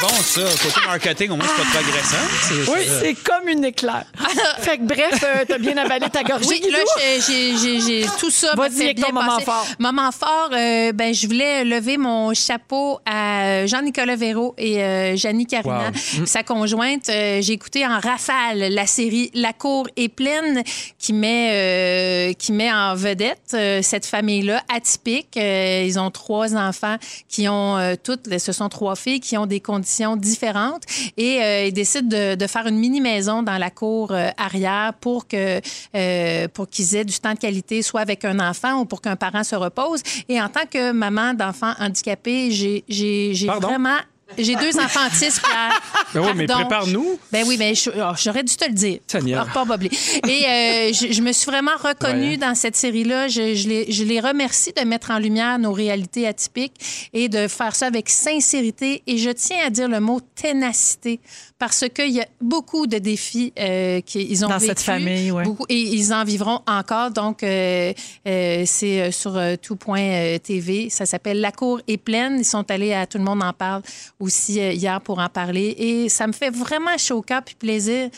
bon, ça. Côté marketing, au moins, c'est pas trop agressant. C'est- oui, c'est comme une éclair. fait que bref, euh, t'as bien avalé ta gorgée, Oui, là, j'ai- tout ça. Vas-y avec ton moment fort. Moment fort, euh, ben, je voulais lever mon chapeau à Jean-Nicolas Véraud et euh, Janie Carina, sa conjointe. Euh, j'ai écouté en rafale la série La cour est pleine qui met, euh, qui met en vedette euh, cette famille-là atypique. Euh, ils ont trois enfants qui ont euh, toutes, ce sont trois filles qui ont des conditions différentes et euh, ils décident de, de faire une mini maison dans la cour euh, arrière pour que euh, pour qu'ils aient du temps de qualité, soit avec un enfant ou pour qu'un parent se repose. Et en tant que maman d'enfant handicapé, j'ai vraiment j'ai deux enfants autistes, Pierre. Ben oui, mais prépare-nous. Ben oui, ben je- oh, j'aurais dû te le dire. Seigneur. Alors, pas Boblé. Et euh, je, je me suis vraiment reconnue Ouais. dans cette série-là. Je, je les, je les remercie de mettre en lumière nos réalités atypiques et de faire ça avec sincérité. Et je tiens à dire le mot ténacité parce qu'il y a beaucoup de défis euh, qu'ils ont Dans cette famille, ouais. Beaucoup- et ils en vivront encore. Donc, euh, euh, c'est euh, sur euh, tout.tv. Ça s'appelle La cour est pleine. Ils sont allés à Tout le monde en parle aussi hier pour en parler. Et ça me fait vraiment chaud au cœur puis plaisir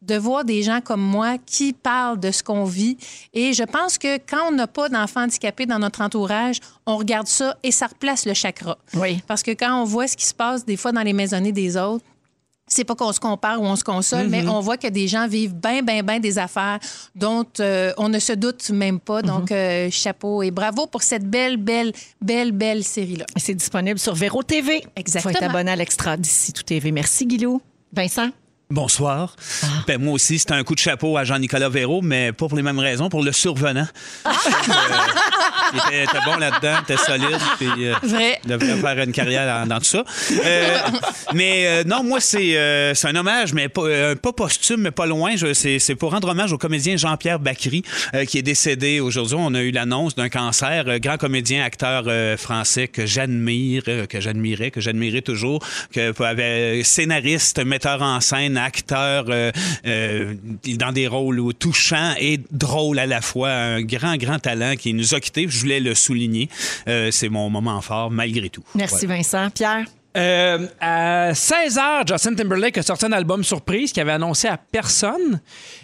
de voir des gens comme moi qui parlent de ce qu'on vit. Et je pense que quand on n'a pas d'enfants handicapés dans notre entourage, on regarde ça et ça replace le chakra. Oui. Parce que quand on voit ce qui se passe des fois dans les maisonnées des autres, c'est pas qu'on se compare ou on se console, mais on voit que des gens vivent bien, bien, bien des affaires dont euh, on ne se doute même pas. Donc, euh, chapeau et bravo pour cette belle, belle, belle, belle série-là. C'est disponible sur Véro TV. Exactement. Faut être abonné à l'extra d'ici tout TV. Merci, Guilou. Vincent? Bonsoir. Ah. Ben, moi aussi, c'était un coup de chapeau à Jean-Nicolas Véraud, mais pas pour les mêmes raisons, pour le survenant. Ah. Euh, était bon là-dedans, était solide, puis euh, Vrai. faire une carrière dans, dans tout ça. Euh, mais euh, non, moi, c'est euh, c'est un hommage, mais pas, euh, pas posthume, mais pas loin. Je- C'est c'est pour rendre hommage au comédien Jean-Pierre Bacry, euh, qui est décédé aujourd'hui. On a eu l'annonce d'un cancer. Euh, grand comédien, acteur euh, français que j'admire, euh, que j'admirais, que j'admirais toujours, que avait scénariste, metteur en scène, acteur euh, euh, dans des rôles où touchants et drôles à la fois. Un grand, grand talent qui nous a quittés. Je voulais le souligner. Euh, c'est mon moment fort, malgré tout. Merci Vincent. Pierre? Euh, à 16h, Justin Timberlake a sorti un album surprise qu'il avait annoncé à personne.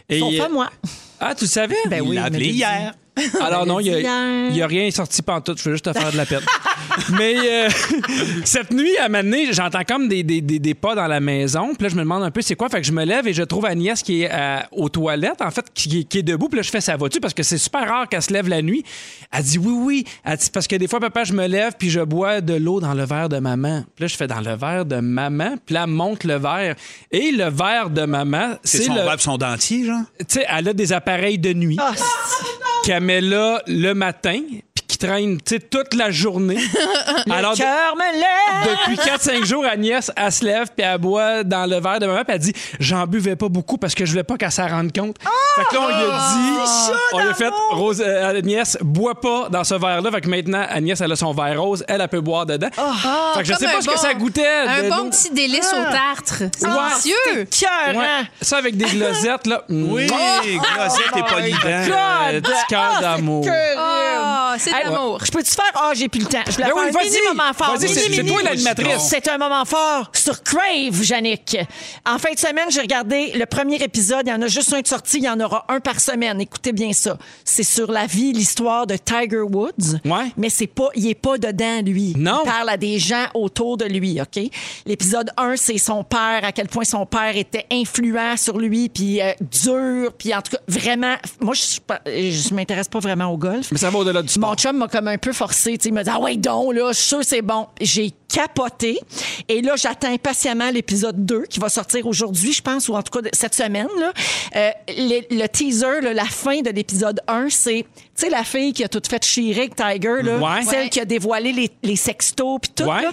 Et, Sauf à moi. Ah, tu le savais? Ben Il oui, l'a appelé hier. Alors non, il n'y a, a rien sorti pantoute. Je veux juste te faire de la peine. Mais euh, cette nuit, à donné, j'entends comme des, des, des, des pas dans la maison. Puis là, je me demande un peu c'est quoi? Fait que je me lève et je trouve Agnès qui est euh, aux toilettes, en fait, qui, qui est debout. Puis là, je fais sa voiture parce que c'est super rare qu'elle se lève la nuit. Elle dit oui, oui. Elle dit, parce que des fois, papa, je me lève puis je bois de l'eau dans le verre de maman. Puis là, je fais dans le verre de maman. Puis là, elle monte le verre. Et le verre de maman, C'est c'est son le... verbe, son dentier, genre? Tu sais, elle a des appareils de nuit Ah, qu'elle met là le matin, qui traîne tu sais, toute la journée. Alors, de- Cœur me lève. depuis 4-5 jours, Agnès, elle se lève, puis elle boit dans le verre de maman, puis elle dit J'en buvais pas beaucoup parce que je voulais pas qu'elle s'en rende compte. fait que là, on lui a dit On lui a fait Rose, euh, Agnès, bois pas dans ce verre-là. Fait que maintenant, Agnès, elle a son verre rose, elle, elle peut boire dedans. fait que je Comme sais pas ce que ça goûtait. Un de bon petit délice au tartre. C'est Ouais. délicieux. Cœur, Ouais. hein? Ça avec des glosettes, là. Oui, glosette et polydent. Euh, petit cœur d'amour. Ah, c'est Hey, d'amour. Je peux-tu faire? Ah, j'ai plus le temps. Je voulais Ben faire oui, un vas-y. mini moment fort. Vas-y, Mini, c'est- c'est mini. toi l'animatrice. C'est un moment fort sur Crave, Yannick. En fin de semaine, j'ai regardé le premier épisode. Il y en a juste un de sorti. Il y en aura un par semaine. Écoutez bien ça. C'est sur la vie, l'histoire de Tiger Woods. Ouais. Mais c'est pas, il est pas dedans, lui. Non. Il parle à des gens autour de lui, OK? L'épisode 1, c'est son père, à quel point son père était influent sur lui, puis euh, dur, puis en tout cas, vraiment... Moi, je suis pas- je m'intéresse pas vraiment au golf. Mais ça va au-delà du sport. Mon chum m'a comme un peu forcé. tu sais, Il m'a dit Ah ouais, donc, là, je suis sûr que c'est bon. J'ai capoté. Et là, j'attends impatiemment l'épisode 2 qui va sortir aujourd'hui, je pense, ou en tout cas cette semaine. Là. Euh, le, le teaser, là, la fin de l'épisode 1, c'est. Tu sais, la fille qui a tout fait chier avec Tiger, là, Ouais. celle Ouais. qui a dévoilé les, les sextos, puis tout. Ouais. Là,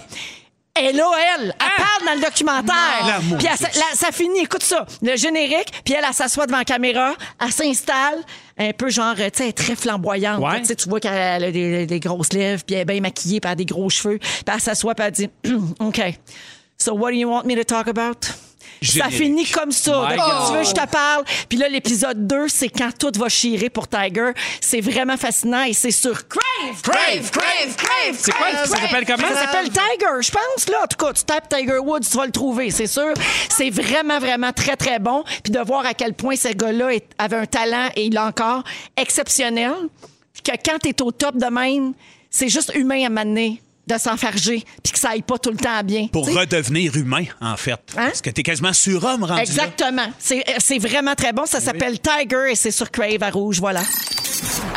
elle là, elle, elle parle dans le documentaire. Puis elle la- ça finit, écoute ça, le générique, puis elle, elle s'assoit devant la caméra, elle s'installe, un peu genre, tu sais, est très flamboyante. Ouais. Tu sais, tu vois qu'elle a des, des grosses lèvres, puis elle est bien maquillée, puis elle a des gros cheveux. Puis elle s'assoit, puis elle dit, OK, so what do you want me to talk about? Ça finit comme ça. God. tu veux, je te parle. Puis là, l'épisode 2, c'est quand tout va chirer pour Tiger. C'est vraiment fascinant et c'est sur Crave! Crave, crave, crave. C'est quoi? Ça s'appelle comment? Ça s'appelle Tiger, je pense. Là, en tout cas, tu tapes Tiger Woods, tu vas le trouver, c'est sûr. C'est vraiment, vraiment très, très bon. Puis de voir à quel point ce gars-là avait un talent, et il l'a encore, exceptionnel. Puis que quand tu es au top de même, c'est juste humain à m'amener de s'enfarger, puis que ça aille pas tout le temps bien. Pour redevenir humain, en fait. Hein? Parce que t'es quasiment surhomme rendu. Exactement. C'est c'est vraiment très bon. Ça s'appelle Tiger et c'est sur Crave à rouge. Voilà.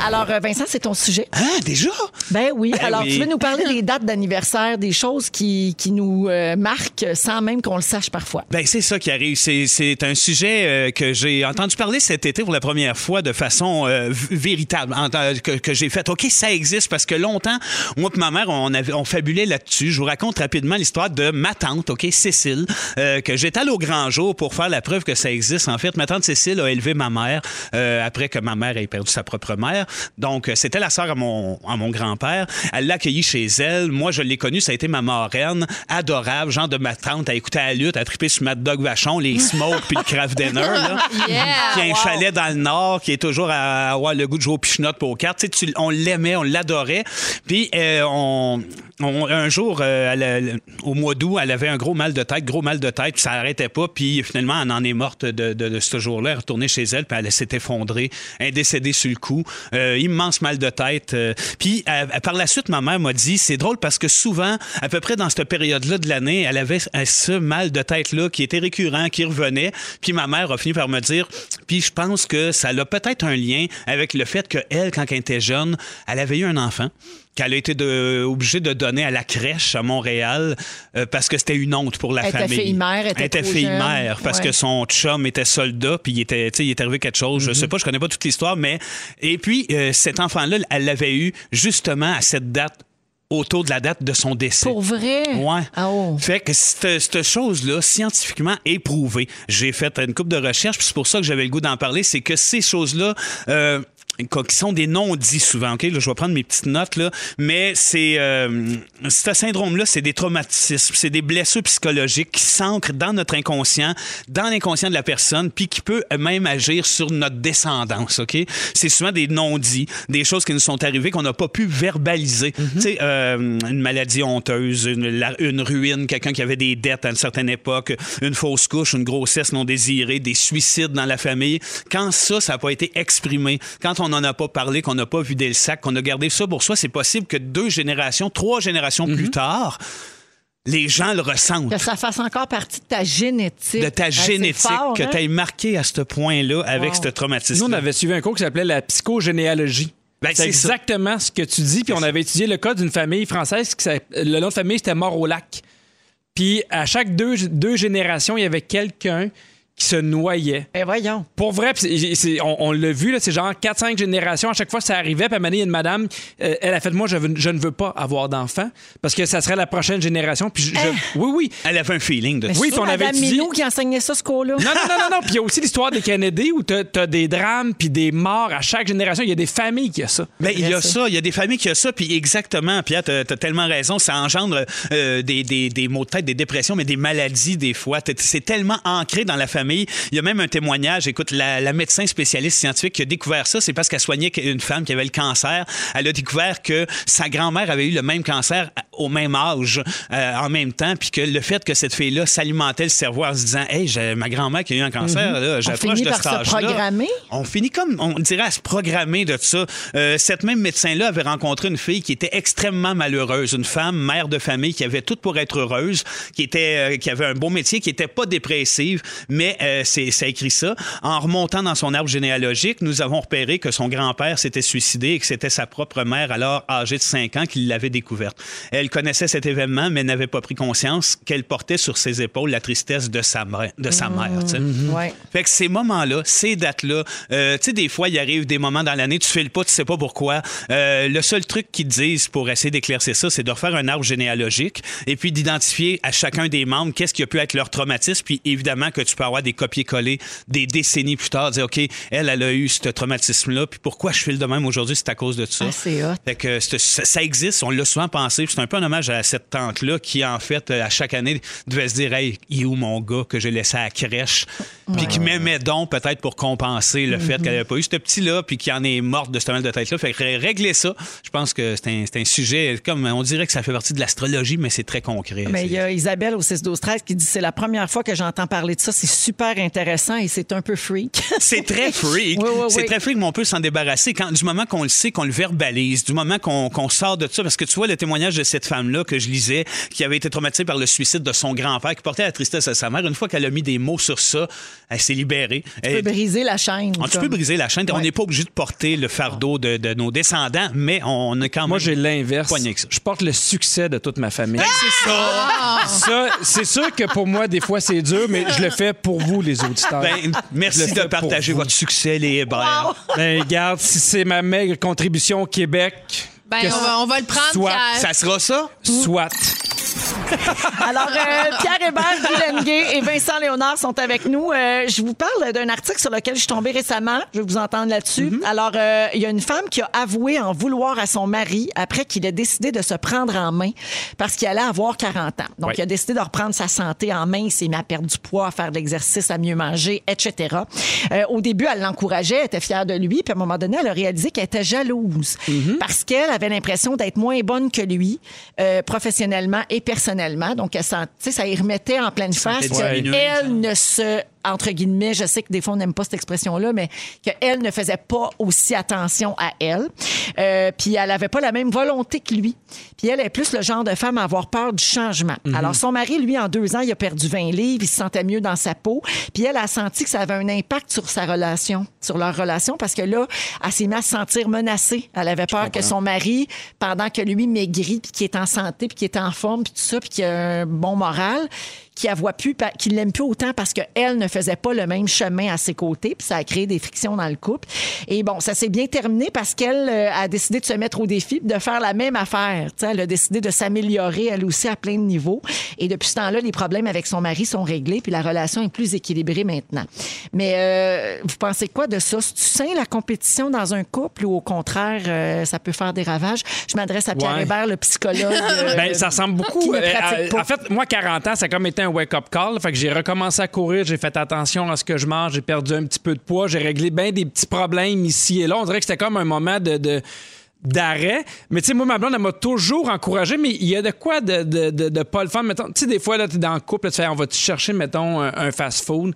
Alors, euh, Vincent, c'est ton sujet. Ah, déjà? Ben oui. Ben Alors, oui. tu veux nous parler des dates d'anniversaire, des choses qui, qui nous euh, marquent sans même qu'on le sache parfois. Ben, c'est ça qui arrive. C'est, un sujet euh, que j'ai entendu parler cet été pour la première fois de façon euh, véritable, en que, que j'ai fait. OK, ça existe parce que longtemps, moi et ma mère, on, avait, on fabulait là-dessus. Je vous raconte rapidement l'histoire de ma tante, OK, Cécile, euh, que j'étais allé au grand jour pour faire la preuve que ça existe. En fait, ma tante Cécile a élevé ma mère euh, après que ma mère ait perdu sa propre mère. Donc, euh, c'était la sœur à mon, à mon grand-père. Elle l'a accueilli chez elle. Moi, je l'ai connue. Ça a été ma marraine. Adorable. Genre de ma tante. Elle écoutait la lutte. Elle trippé sur Mad Dog Vachon, les smokes puis le craft dinner. Là. Yeah, Qui a un wow. chalet dans le Nord, qui est toujours à avoir le goût de jouer au pichenote pour cartes. Tu sais, tu- on l'aimait, on l'adorait. Puis, euh, on, un jour, euh, elle au mois d'août, elle avait un gros mal de tête, gros mal de tête, puis ça n'arrêtait pas. Puis finalement, elle en est morte de, ce jour-là. Elle est retournée chez elle, puis elle s'est effondrée. Elle est décédée sur le coup. Euh, immense mal de tête. Euh, puis par la suite, ma mère m'a dit, c'est drôle parce que souvent, à peu près dans cette période-là de l'année, elle avait ce mal de tête-là qui était récurrent, qui revenait. Puis ma mère a fini par me dire, puis je pense que ça a peut-être un lien avec le fait qu'elle, quand elle était jeune, elle avait eu un enfant qu'elle a été de- obligée de donner à la crèche à Montréal euh, parce que c'était une honte pour la Elle était famille. fille-mère, elle était trop fille-mère jeune. parce Ouais. que son chum était soldat puis il était, tu sais, il est arrivé quelque chose. Je sais pas, je connais pas toute l'histoire, mais et puis euh, cet enfant-là, elle l'avait eu justement à cette date autour de la date de son décès. Pour vrai? Ouais. Ah oh. Fait que cette, chose-là, scientifiquement éprouvée, j'ai fait une coupe de recherches, puis c'est pour ça que j'avais le goût d'en parler, c'est que ces choses-là, euh, qui sont des non-dits souvent. Ok, Là, je vais prendre mes petites notes là, mais c'est euh, ce syndrome-là, c'est des traumatismes, c'est des blessures psychologiques qui s'ancrent dans notre inconscient, dans l'inconscient de la personne, puis qui peut même agir sur notre descendance. Ok, c'est souvent des non-dits, des choses qui nous sont arrivées qu'on n'a pas pu verbaliser. Tu sais, euh, une maladie honteuse, une, la- une ruine, quelqu'un qui avait des dettes à une certaine époque, une fausse couche, une grossesse non désirée, des suicides dans la famille. Quand ça, ça n'a pas été exprimé, quand on n'en a pas parlé, qu'on n'a pas vidé le sac, qu'on a gardé ça pour soi, c'est possible que deux générations, trois générations plus tard, les gens le ressentent. Que ça fasse encore partie de ta génétique. De ta génétique, fort, que hein? tu aies marqué à ce point-là avec Wow. ce traumatisme. Nous, on avait suivi un cours qui s'appelait la psychogénéalogie. Ben, c'est ça. exactement ce que tu dis. Puis on avait étudié le cas d'une famille française qui le nom de famille c'était Mort au lac. Puis à chaque deux, deux générations, il y avait quelqu'un qui se noyait. Ben voyons. Pour vrai, c'est- c'est- on, on l'a vu, là, c'est genre 4-5 générations. À chaque fois, ça arrivait. Puis à il y a une madame, euh, elle a fait Moi, je, veux- je ne veux pas avoir d'enfant parce que ça serait la prochaine génération. Puis je- je- oui, oui. Elle avait un feeling de Mais ça. Oui, puis on avait Madame étudié- Minou qui enseignait ça, ce cours-là. Non, non, non, non, non. Puis il y a aussi l'histoire des Kennedy où t'as as des drames puis des morts à chaque génération. Il y a des familles qui ont ça. Ben, il y a ça, il y a des familles qui ont ça, puis exactement, Pierre, t'as as tellement raison, ça engendre euh, des, des, des maux de tête, des dépressions, mais des maladies des fois. T'es- C'est tellement ancré dans la famille. Il y a même un témoignage, écoute, la, la médecin spécialiste scientifique qui a découvert ça, c'est parce qu'elle soignait une femme qui avait le cancer. Elle a découvert que sa grand-mère avait eu le même cancer au même âge, euh, en même temps, puis que le fait que cette fille-là s'alimentait le cerveau en se disant, hey, j'ai ma grand-mère qui a eu un cancer, là, j'approche finit de par cet se âge-là. programmer? On finit comme, on dirait, à se programmer de ça. Euh, cette même médecin-là avait rencontré une fille qui était extrêmement malheureuse, une femme, mère de famille, qui avait tout pour être heureuse, qui était, euh, qui avait un beau métier, qui était pas dépressive, mais euh, c'est, ça écrit ça. En remontant dans son arbre généalogique, nous avons repéré que son grand-père s'était suicidé et que c'était sa propre mère, alors âgée de 5 ans, qui l'avait découverte. Elle connaissait cet événement, mais n'avait pas pris conscience qu'elle portait sur ses épaules la tristesse de sa, mère- de sa mère. tu sais. Ouais. Fait que ces moments-là, ces dates-là, euh, tu sais, des fois, il arrive des moments dans l'année, tu files pas, tu sais pas pourquoi. Euh, le seul truc qu'ils te disent pour essayer d'éclaircir ça, c'est de refaire un arbre généalogique et puis d'identifier à chacun des membres qu'est-ce qui a pu être leur traumatisme. Puis évidemment que tu peux avoir des copier-coller des décennies plus tard, dire, OK, elle, elle a eu ce traumatisme-là, puis pourquoi je file de même aujourd'hui, c'est à cause de ça. Ah, c'est hot. Fait que ça, ça existe, on l'a souvent pensé. puis C'est un peu un hommage à cette tante-là qui, en fait, euh, à chaque année, devait se dire Hey, il est où mon gars que j'ai laissé à la crèche? Puis qui m'aimait donc peut-être pour compenser le fait qu'elle n'avait pas eu ce petit-là, puis qui en est morte de ce mal de tête-là. Fait que ré- régler ça, je pense que c'est un, sujet, comme on dirait que ça fait partie de l'astrologie, mais c'est très concret. Mais il y a Isabelle au 6-12-13 qui dit c'est la première fois que j'entends parler de ça. C'est super intéressant et c'est un peu freak. C'est très freak. Oui, oui, c'est oui. très freak, mais on peut s'en débarrasser quand, du moment qu'on le sait, qu'on le verbalise, du moment qu'on sort de ça. Parce que tu vois, le témoignage de cette femme-là que je lisais, qui avait été traumatisée par le suicide de son grand-père, qui portait la tristesse à sa mère, une fois qu'elle a mis des mots sur ça, elle s'est libérée. Tu peux briser la chaîne. Ah, tu peux briser la chaîne. On n'est pas obligé de porter le fardeau de, de nos descendants, mais on est quand même. Moi, j'ai l'inverse. Je porte le succès de toute ma famille. Ben, c'est ça. Ça, c'est sûr que pour moi, des fois, c'est dur, mais je le fais pour vous, les auditeurs. Ben, merci le de pour partager votre succès, les hébreux. Ben, regarde, si c'est ma maigre contribution au Québec, Ben, on va, on va le prendre, Soit. Ça sera ça? soit. Alors, euh, Pierre Hébert, Guy Lenguet et Vincent Léonard sont avec nous. Euh, je vous parle d'un article sur lequel je suis tombée récemment. Je vais vous entendre là-dessus. Alors, euh, il y a une femme qui a avoué en vouloir à son mari après qu'il ait décidé de se prendre en main parce qu'il allait avoir 40 ans. Donc, Oui. il a décidé de reprendre sa santé en main. Il s'est mis à perdre du poids, à faire de l'exercice, à mieux manger, etc. Euh, au début, elle l'encourageait, elle était fière de lui. Puis à un moment donné, elle a réalisé qu'elle était jalouse parce qu'elle avait l'impression d'être moins bonne que lui, professionnellement et personnellement. Donc, elle sent, tu sais, ça y remettait en pleine face qu'elle ne se entre guillemets, je sais que des fois on n'aime pas cette expression-là, mais qu'elle ne faisait pas aussi attention à elle. Euh, puis elle avait pas la même volonté que lui. Puis elle est plus le genre de femme à avoir peur du changement. Alors son mari, lui, en deux ans, il a perdu 20 livres, il se sentait mieux dans sa peau. Puis elle a senti que ça avait un impact sur sa relation, sur leur relation, parce que là, elle s'est mise à se sentir menacée. Elle avait peur que son mari, pendant que lui maigrit, puis qu'il est en santé, puis qu'il est en forme, puis tout ça, puis qu'il a un bon moral, qui la voit plus, qui l'aime plus autant parce qu'elle ne faisait pas le même chemin à ses côtés, puis ça a créé des frictions dans le couple. Et bon, ça s'est bien terminé parce qu'elle euh, a décidé de se mettre au défi de faire la même affaire. Tu sais, elle a décidé de s'améliorer elle aussi à plein de niveaux. Et depuis ce temps-là, les problèmes avec son mari sont réglés, puis la relation est plus équilibrée maintenant. Mais euh, vous pensez quoi de ça? C'est-tu sain la compétition dans un couple ou au contraire, euh, ça peut faire des ravages? Je m'adresse à Pierre Ouais. Hébert, le psychologue. euh, Ben, ça ressemble qui beaucoup. ne euh, pratique pas. en fait, moi, 40 ans, ça a comme été un wake-up call. Fait que j'ai recommencé à courir, j'ai fait attention à ce que je mange, j'ai perdu un petit peu de poids, j'ai réglé bien des petits problèmes ici et là. On dirait que c'était comme un moment de. d'arrêt. Mais tu sais, moi, ma blonde, elle m'a toujours encouragé, mais il y a de quoi de, de, de, pas le faire. Mettons, tu sais, des fois, là, t'es dans le couple, tu fais, on va-tu chercher, mettons, un, un fast-food?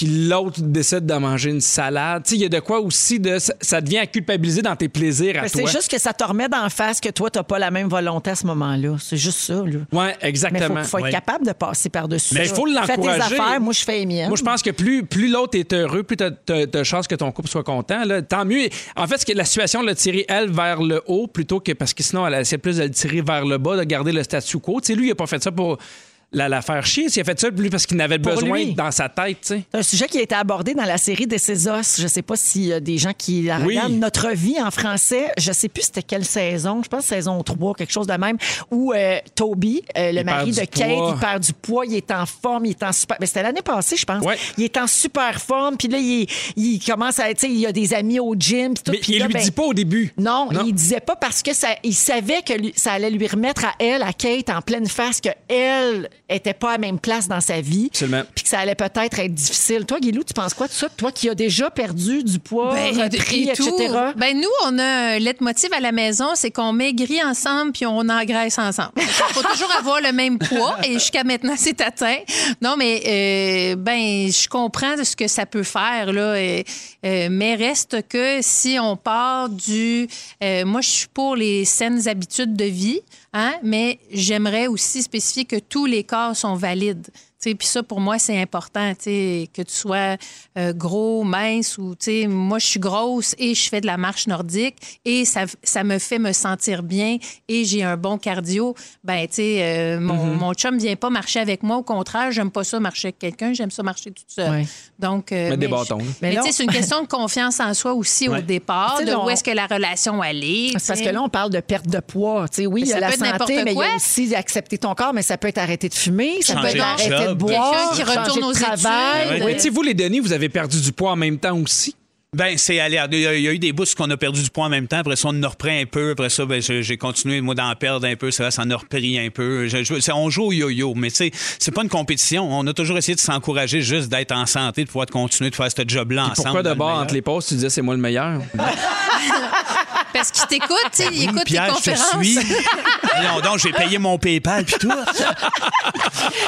Puis l'autre décide de manger une salade. Tu sais, il y a de quoi aussi de. Ça, devient à culpabiliser dans tes plaisirs à toi. C'est juste que ça te remet d'en face que toi, tu n'as pas la même volonté à ce moment-là. C'est juste ça. Là. Ouais, Mais il exactement. faut, faut être Ouais. capable de passer par-dessus. Mais il faut Fais tes l'encourager. affaires, moi, je fais les miennes. Moi, je pense que plus, plus l'autre est heureux, plus tu as, de chances que ton couple soit content. Là. Tant mieux. En fait, que la situation l'a tiré, elle, vers le haut plutôt que parce que sinon, elle essaie plus de le tirer vers le bas, de garder le statu quo. Tu sais, lui, il a pas fait ça pour la, la faire chier. Il a fait ça lui parce qu'il en avait Pour besoin lui. dans sa tête. tu sais. C'est un sujet qui a été abordé dans la série des Ses os. Je ne sais pas s'il y a des gens qui la Oui. regardent. Notre vie en français, je ne sais plus c'était quelle saison, je pense saison 3, quelque chose de même, où euh, Toby, euh, le Il mari de Kate, poids. il perd du poids, il est en forme, il est en super... Mais c'était l'année passée, je pense. Ouais. Il est en super forme, puis là, il, il commence à... Sais, il y a des amis au gym, tout. Mais il là, lui ben, dit pas au début. Non, Non. il disait pas parce que ça, il savait que lui- ça allait lui remettre à elle, à Kate, en pleine face, que elle était pas à la même place dans sa vie. Absolument. Puis que ça allait peut-être être difficile. Toi, Guilou, tu penses quoi de ça? Toi qui as déjà perdu du poids, Ben, repris, et tout. etc. Ben, nous, on a un leitmotiv à la maison, c'est qu'on maigrit ensemble puis on engraisse ensemble. Il faut toujours avoir le même poids et jusqu'à maintenant, c'est atteint. Non, mais euh, ben, je comprends ce que ça peut faire, là. euh, euh, mais reste que si on part du. euh, moi, je suis pour les saines habitudes de vie, hein, mais j'aimerais aussi spécifier que tous les corps sont valides. Puis ça, pour moi, c'est important, que tu sois euh, gros, mince ou, tu sais, moi, je suis grosse et je fais de la marche nordique et ça, ça me fait me sentir bien et j'ai un bon cardio. Ben, tu sais, euh, mon, Mm-hmm. mon chum vient pas marcher avec moi. Au contraire, j'aime pas ça marcher avec quelqu'un. J'aime ça marcher toute seule. Ouais. Donc, euh, Mettre des mais bâtons, je- Mais Mais, là, tu sais, c'est une question de confiance en soi aussi au départ, de où est-ce que la relation allait. Parce que là, on parle de perte de poids. Tu sais, oui, Mais il y a ça la peut être santé, mais il y a aussi accepter ton corps, mais ça peut être arrêter de fumer, ça Changer peut être de arrêter de boire, Quelqu'un qui retourne de aux travail. Oui, tu sais, vous, les Denis, vous avez perdu du poids en même temps aussi. Ben, c'est aléa- Il y a il y a eu des bouts qu'on a perdu du poids en même temps. Après ça, on en a repris un peu. Après ça, ben, j'ai continué, moi, d'en perdre un peu. Ça, va, ça en a repris un peu. Je- je- c'est- on joue au yo-yo. Mais tu sais, c'est pas une compétition. On a toujours essayé de s'encourager juste d'être en santé, de pouvoir continuer de faire ce job-là ensemble. Pourquoi meilleur. entre les pauses, tu disais c'est moi le meilleur? Parce qu'il t'écoute, tu sais, il Oui, écoute Pierre, tes je te conférences. suis. non, donc, j'ai payé mon PayPal puis tout.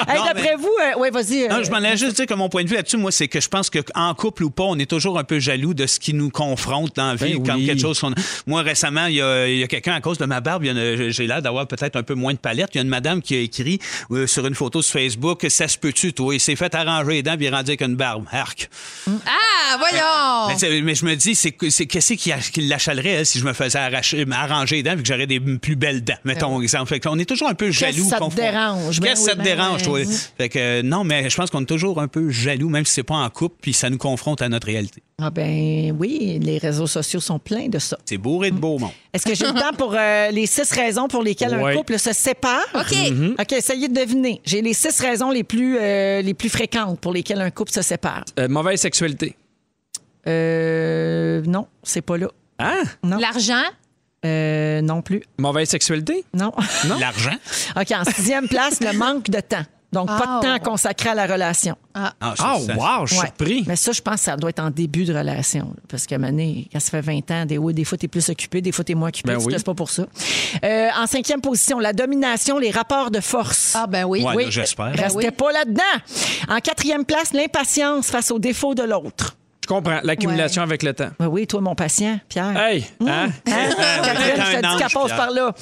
Hey, Non, D'après vous, oui, vas-y. Non, euh, je m'en allais juste dire que mon point de vue là-dessus, moi, c'est que je pense qu'en couple ou pas, on est toujours un peu jaloux de ce qui nous confronte dans la vie, Ben comme oui. quelque chose qu'on. Moi, récemment, il y a, il y a quelqu'un, à cause de ma barbe, il y en a- j'ai l'air d'avoir peut-être un peu moins de palette. Il y a une madame qui a écrit euh, sur une photo sur Facebook Ça se peut-tu, toi Il s'est fait arranger les dents, puis il est rendu avec une barbe. Arc. Ah, voyons! Mais, c'est- mais je me dis, c'est c'est- qu'est-ce qui, a- qui l'achalerait elle, si je me faisais arracher, arranger les dents, puis que j'aurais des plus belles dents, mettons, exemple. Fait qu'on est toujours un peu jaloux. ça te dérange? Ben Qu'est-ce oui, que ça te ben dérange, toi? Fait que, euh, non, mais je pense qu'on est toujours un peu jaloux, même si c'est pas en couple, puis ça nous confronte à notre réalité. Ah ben oui, les réseaux sociaux sont pleins de ça. C'est bourré de beau monde. Est-ce que j'ai le temps pour euh, les six raisons pour lesquelles Ouais. un couple se sépare? OK. OK, essayez de deviner. J'ai les six raisons les plus, euh, les plus fréquentes pour lesquelles un couple se sépare. Euh, mauvaise sexualité. Euh, non, c'est pas là. Hein? Non. L'argent, Euh, non plus. Mauvaise sexualité? Non. L'argent? OK, en sixième place, le manque de temps. Donc, pas de Oh. temps consacré à la relation. Ah, Ah, ça- wow, je suis Ouais. surpris. Mais ça, je pense que ça doit être en début de relation. là. Parce qu'à un moment donné, quand ça fait 20 ans, des, oui, des fois, tu es plus occupé, des fois, tu es moins occupé. Ben tu oui. te laisses pas pour ça. Euh, en cinquième position, la domination, les rapports de force. ah ben oui. Ouais, Oui. j'espère. Ben Restez oui. pas là-dedans. En quatrième place, l'impatience face aux défauts de l'autre. Je comprends. L'accumulation avec le temps. Oui, oui, toi, mon patient, Pierre. Hey! Hein? Hein? Catherine, je te dis qu'elle passe par là.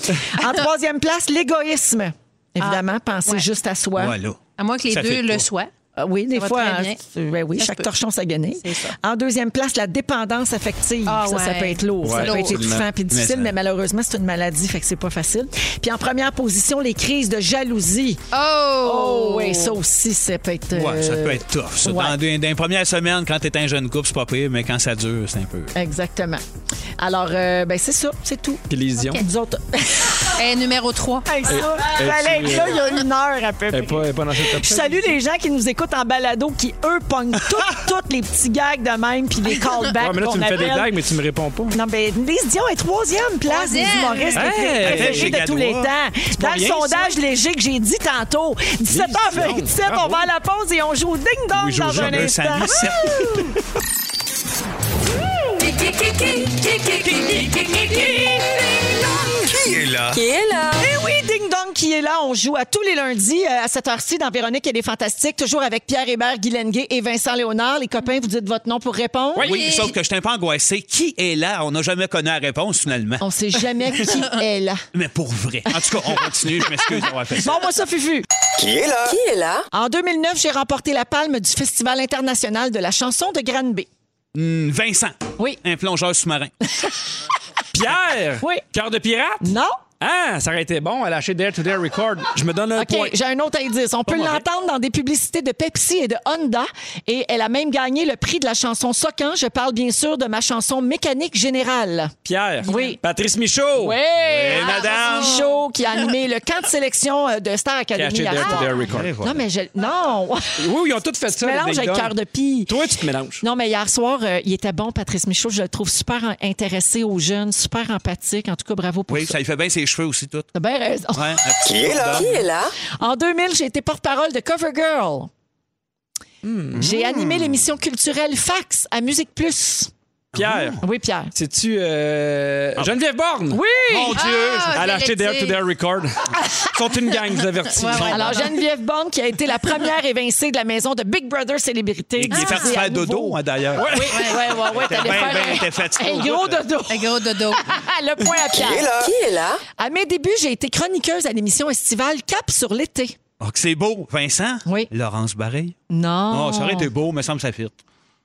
En troisième place, l'égoïsme. Évidemment, penser Ouais. juste à soi. Voilà. À moins que les Ça deux le soient. Ah oui, des fois. hein, ben oui, Ça chaque torchon sa guenille. C'est ça. En deuxième place, la dépendance affective. Ah ça, ça peut être lourd. ça peut être étouffant puis difficile, Mais malheureusement, c'est une maladie, fait que c'est pas facile. Puis en première position, les crises de jalousie. Oh! Oh, oui, ça aussi, ça peut être. Ouais, ça euh, peut être tough. Ça. ouais. Dans, des- dans les premières semaines, quand t'es un jeune couple, c'est pas pire, mais quand ça dure, c'est un peu. Exactement. Alors, euh, ben c'est ça, c'est tout. Puis les. Nous autres. Et numéro 3. Hey, ça, fallait être là il y a une heure à peu près. pas, elle est pas dans cette top Je salue les gens qui nous écoutent en balado qui, eux, pognent toutes, les petits gags de même puis les callbacks Ouais, mais là, tu me fais des blagues, mais tu me réponds pas. Non, mais Lise Dion est troisième place des humoristes Hey, préférés de tous les temps. Dans le sondage léger que j'ai dit tantôt, 17h27, on va à la pause et on joue au ding-dong Oui, dans un instant. Qui est là? Qui est là? Eh oui, Ding Dong qui est là. On joue à tous les lundis euh, à cette heure-ci dans Véronique et les Fantastiques, toujours avec Pierre Hébert, Guy Lenguet et Vincent Léonard. Les copains, vous dites votre nom pour répondre. Oui, sauf que je suis un peu angoissé. Qui est là? On n'a jamais connu la réponse, finalement. On sait jamais qui est là. Mais pour vrai. En tout cas, on continue. Je m'excuse d'avoir fait ça. Bon, moi ça, Fufu. Qui est là? Qui est là? En 2009, j'ai remporté la palme du Festival international de la chanson de Granby. Hum, Vincent. Oui. Un plongeur sous-marin. Pierre! Oui. Cœur de pirate? Non? Ah, ça aurait été bon à lâcher Dare to Dare Record. Je me donne un OK, point. j'ai un autre indice. On peut l'entendre dans des publicités de Pepsi et de Honda. Et elle a même gagné le prix de la chanson Socan. Je parle bien sûr de ma chanson Mécanique Générale. Pierre. Oui. Patrice Michaud. Oui, madame. Michaud qui a animé le camp de sélection euh, de Star Qui a Academy. acheté hier Dare to. Dare Record. Non, mais je... Non! Oui, ils ont tous fait ça. mélange les Ding avec cœur de pie. Toi, tu te mélanges. Non, mais hier soir, euh, il était bon, Patrice Michaud. Je le trouve super intéressé aux jeunes, super empathique. En tout cas, bravo pour Oui, ça. ça lui fait bien ses cheveux aussi, tout. T'as bien raison. Ouais, Qui est là? Qui est là? En 2000, j'ai été porte-parole de CoverGirl. Hmm. J'ai animé l'émission culturelle Fax à Musique Plus. Pierre. Oui, Pierre. C'est-tu euh, Geneviève Borne? Oui! Mon Dieu! Ah, Elle a acheté Dare to. Dare Record. Ils sont une gang, je vous avertis. Ouais, ouais. Alors, Geneviève Bond, qui a été la première évincée de la maison de Big Brother Célébrité. Et qui est parti diffusée à faire dodo, hein, d'ailleurs. Oui, oui, oui, oui. T'allais Ben, faire ben, un- gros dodo. Un gros dodo. Le point à Qui est Pierre. là? Qui est là? À mes débuts, j'ai été chroniqueuse à l'émission estivale Cap sur l'été. Oh, que c'est beau. Vincent? Oui. Laurence Barré? Non. Oh, ça aurait été beau, mais ça me ça fit.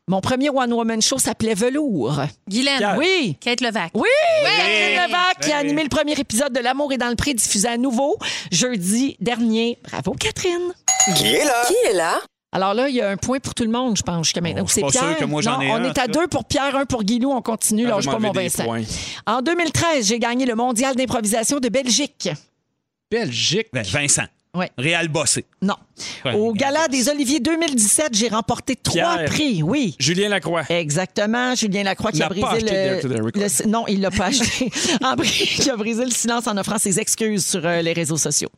Mon premier one-woman show s'appelait Velours. Guylaine. Pierre. Oui. Kate Levac. Oui, Oui. Catherine Levac qui a animé le premier épisode de L'amour est dans le pré diffusé à nouveau jeudi dernier. Bravo Catherine. Qui est là? Qui est là? Alors là, il y a un point pour tout le monde, je pense, jusqu'à maintenant. Oh, je suis c'est pas Pierre. sûr que moi, j'en Non, ai on un, est à ça. deux pour Pierre, un pour Guilou. On continue. Lâche va pas mon Vincent. points. En 2013, j'ai gagné le mondial d'improvisation de Belgique. Belgique. Ben, Vincent. Ouais. Réal Bossé. Non. Ouais, Au. Gala des Oliviers 2017, j'ai remporté trois Pierre. prix. Oui. Julien Lacroix. Exactement, Julien Lacroix qui Il a n'a brisé le, non, il l'a pas acheté. En qui a brisé le silence en offrant ses excuses sur euh, les réseaux sociaux.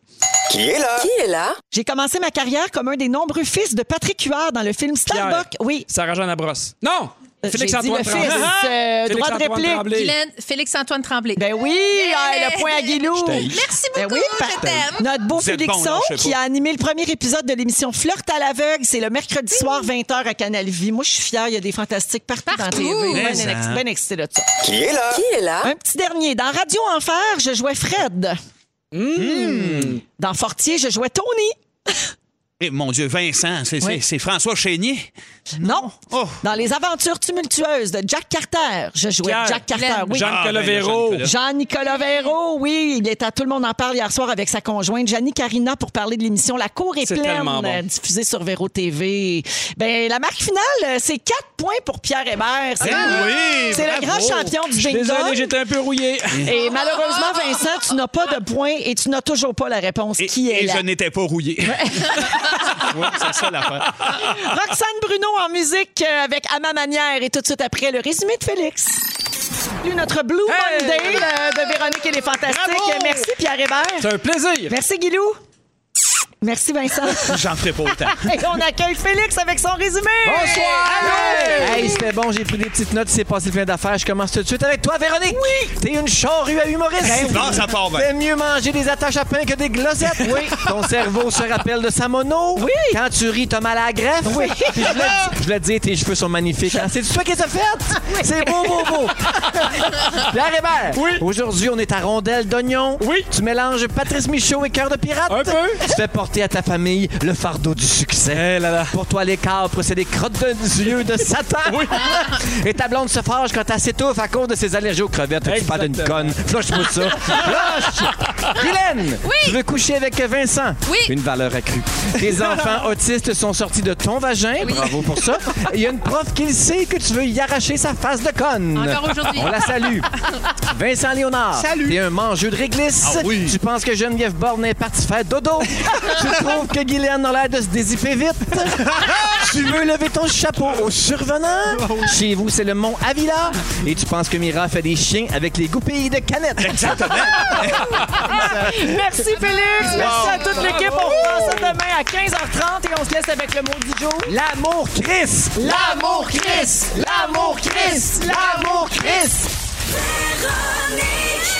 Qui est là? Qui est là? J'ai commencé ma carrière comme un des nombreux fils de Patrick Huard dans le film. Starbuck. Oui. Sarah-Jeanne Labrosse. Non! Euh, Félix-Antoine Tremblay. euh, droit de Félix-Antoine réplique. Tremblay. Guylaine, Félix-Antoine Tremblay. Ben oui, ah, le point à Guilou. Merci Ben beaucoup, oui, je t'aime. Notre beau Félixon bon, qui a animé le premier épisode de l'émission Flirt à l'aveugle. C'est le mercredi soir, 20h à Canal Vie. Moi, je suis fière. Il y a des fantastiques partout, dans la Partout. TV. Mais Ben, ben excité de ça. Qui est là? Qui est là? Un petit dernier. Dans Radio Enfer, je jouais Fred. Hmm. Dans Fortier, je jouais Tony. Eh, mon Dieu, Vincent, c'est Oui. c'est- c'est François Chénier? Non. Oh. Dans Les aventures tumultueuses de Jack Carter, je jouais Pierre. Jack Carter. Glenn. Oui. Jean Ah, ben, Colavero. Jean-Nicolas. Jean-Nicolas Véro, oui, il est à Tout le monde en parle hier soir avec sa conjointe Jannie Carina pour parler de l'émission La Cour est, C'est pleine, bon. diffusée sur Véro TV. Ben la marque finale, c'est 4 points pour Pierre Hébert. C'est Ah oui, c'est le grand champion du ding désolé, j'étais un peu rouillé. Et malheureusement, Vincent, tu n'as pas de points et tu n'as toujours pas la réponse. Et, qui est et là? je n'étais pas rouillé. oui, c'est ça l'affaire. Roxane Bruno en musique euh, avec À ma manière et tout de suite après le résumé de Félix. Salut, Notre Blue Hey! Monday euh, de Véronique et les Fantastiques. Bravo! Merci Pierre Hébert. C'est un plaisir. Merci Guilou. Merci Vincent. J'en ferai pas autant. Et on accueille Félix avec son résumé. Bonsoir! Allô! Hey, c'était bon, j'ai pris des petites notes, il s'est passé plein d'affaires. Je commence tout de suite avec toi, Véronique. Oui! T'es une charrue à humoriste. Non, ça part bien. T'aimes mieux manger des attaches à pain que des glosettes. Oui. Ton cerveau se rappelle de sa mono. Oui. Quand tu ris, t'as mal à la greffe. Oui. Puis je voulais, dire, tes cheveux sont magnifiques. hein. C'est toi qui les as fait? C'est beau, beau, beau. Pierre Hébert. Oui. Aujourd'hui, on est à rondelle d'oignon. Oui. Tu mélanges Patrice Michaud et cœur de pirate. Un peu. Tu fais porter à ta famille le fardeau du succès. Pour toi, les capres, c'est des crottes de yeux de Satan. Et ta blonde se fâche quand elle s'étouffe à cause de ses allergies aux crevettes. Tu parles d'une conne? Flush-moi ça. Flush! Guylaine, tu veux coucher avec Vincent? Oui. Une valeur accrue. Tes enfants autistes sont sortis de ton vagin. Bravo pour ça. Il y a une prof qui le sait que tu veux y arracher sa face de conne. Encore aujourd'hui. On la salue. Vincent Léonard. Salut. T'es un mangeux de réglisse. Ah oui. Tu penses que Geneviève Borne est partie faire dodo? tu trouves que Guylaine a l'air de se dézipper vite. tu veux lever ton chapeau au survenant? Chez vous, c'est le mont Avila. Et tu penses que Mira fait des chiens avec les goupilles de canette? Exactement. Merci Félix. Merci à toute l'équipe. On reprend ça demain à 15h30 et on se laisse avec le mot du jour. L'amour Chris. L'amour Chris! L'amour Chris! L'amour Chris! Véronique,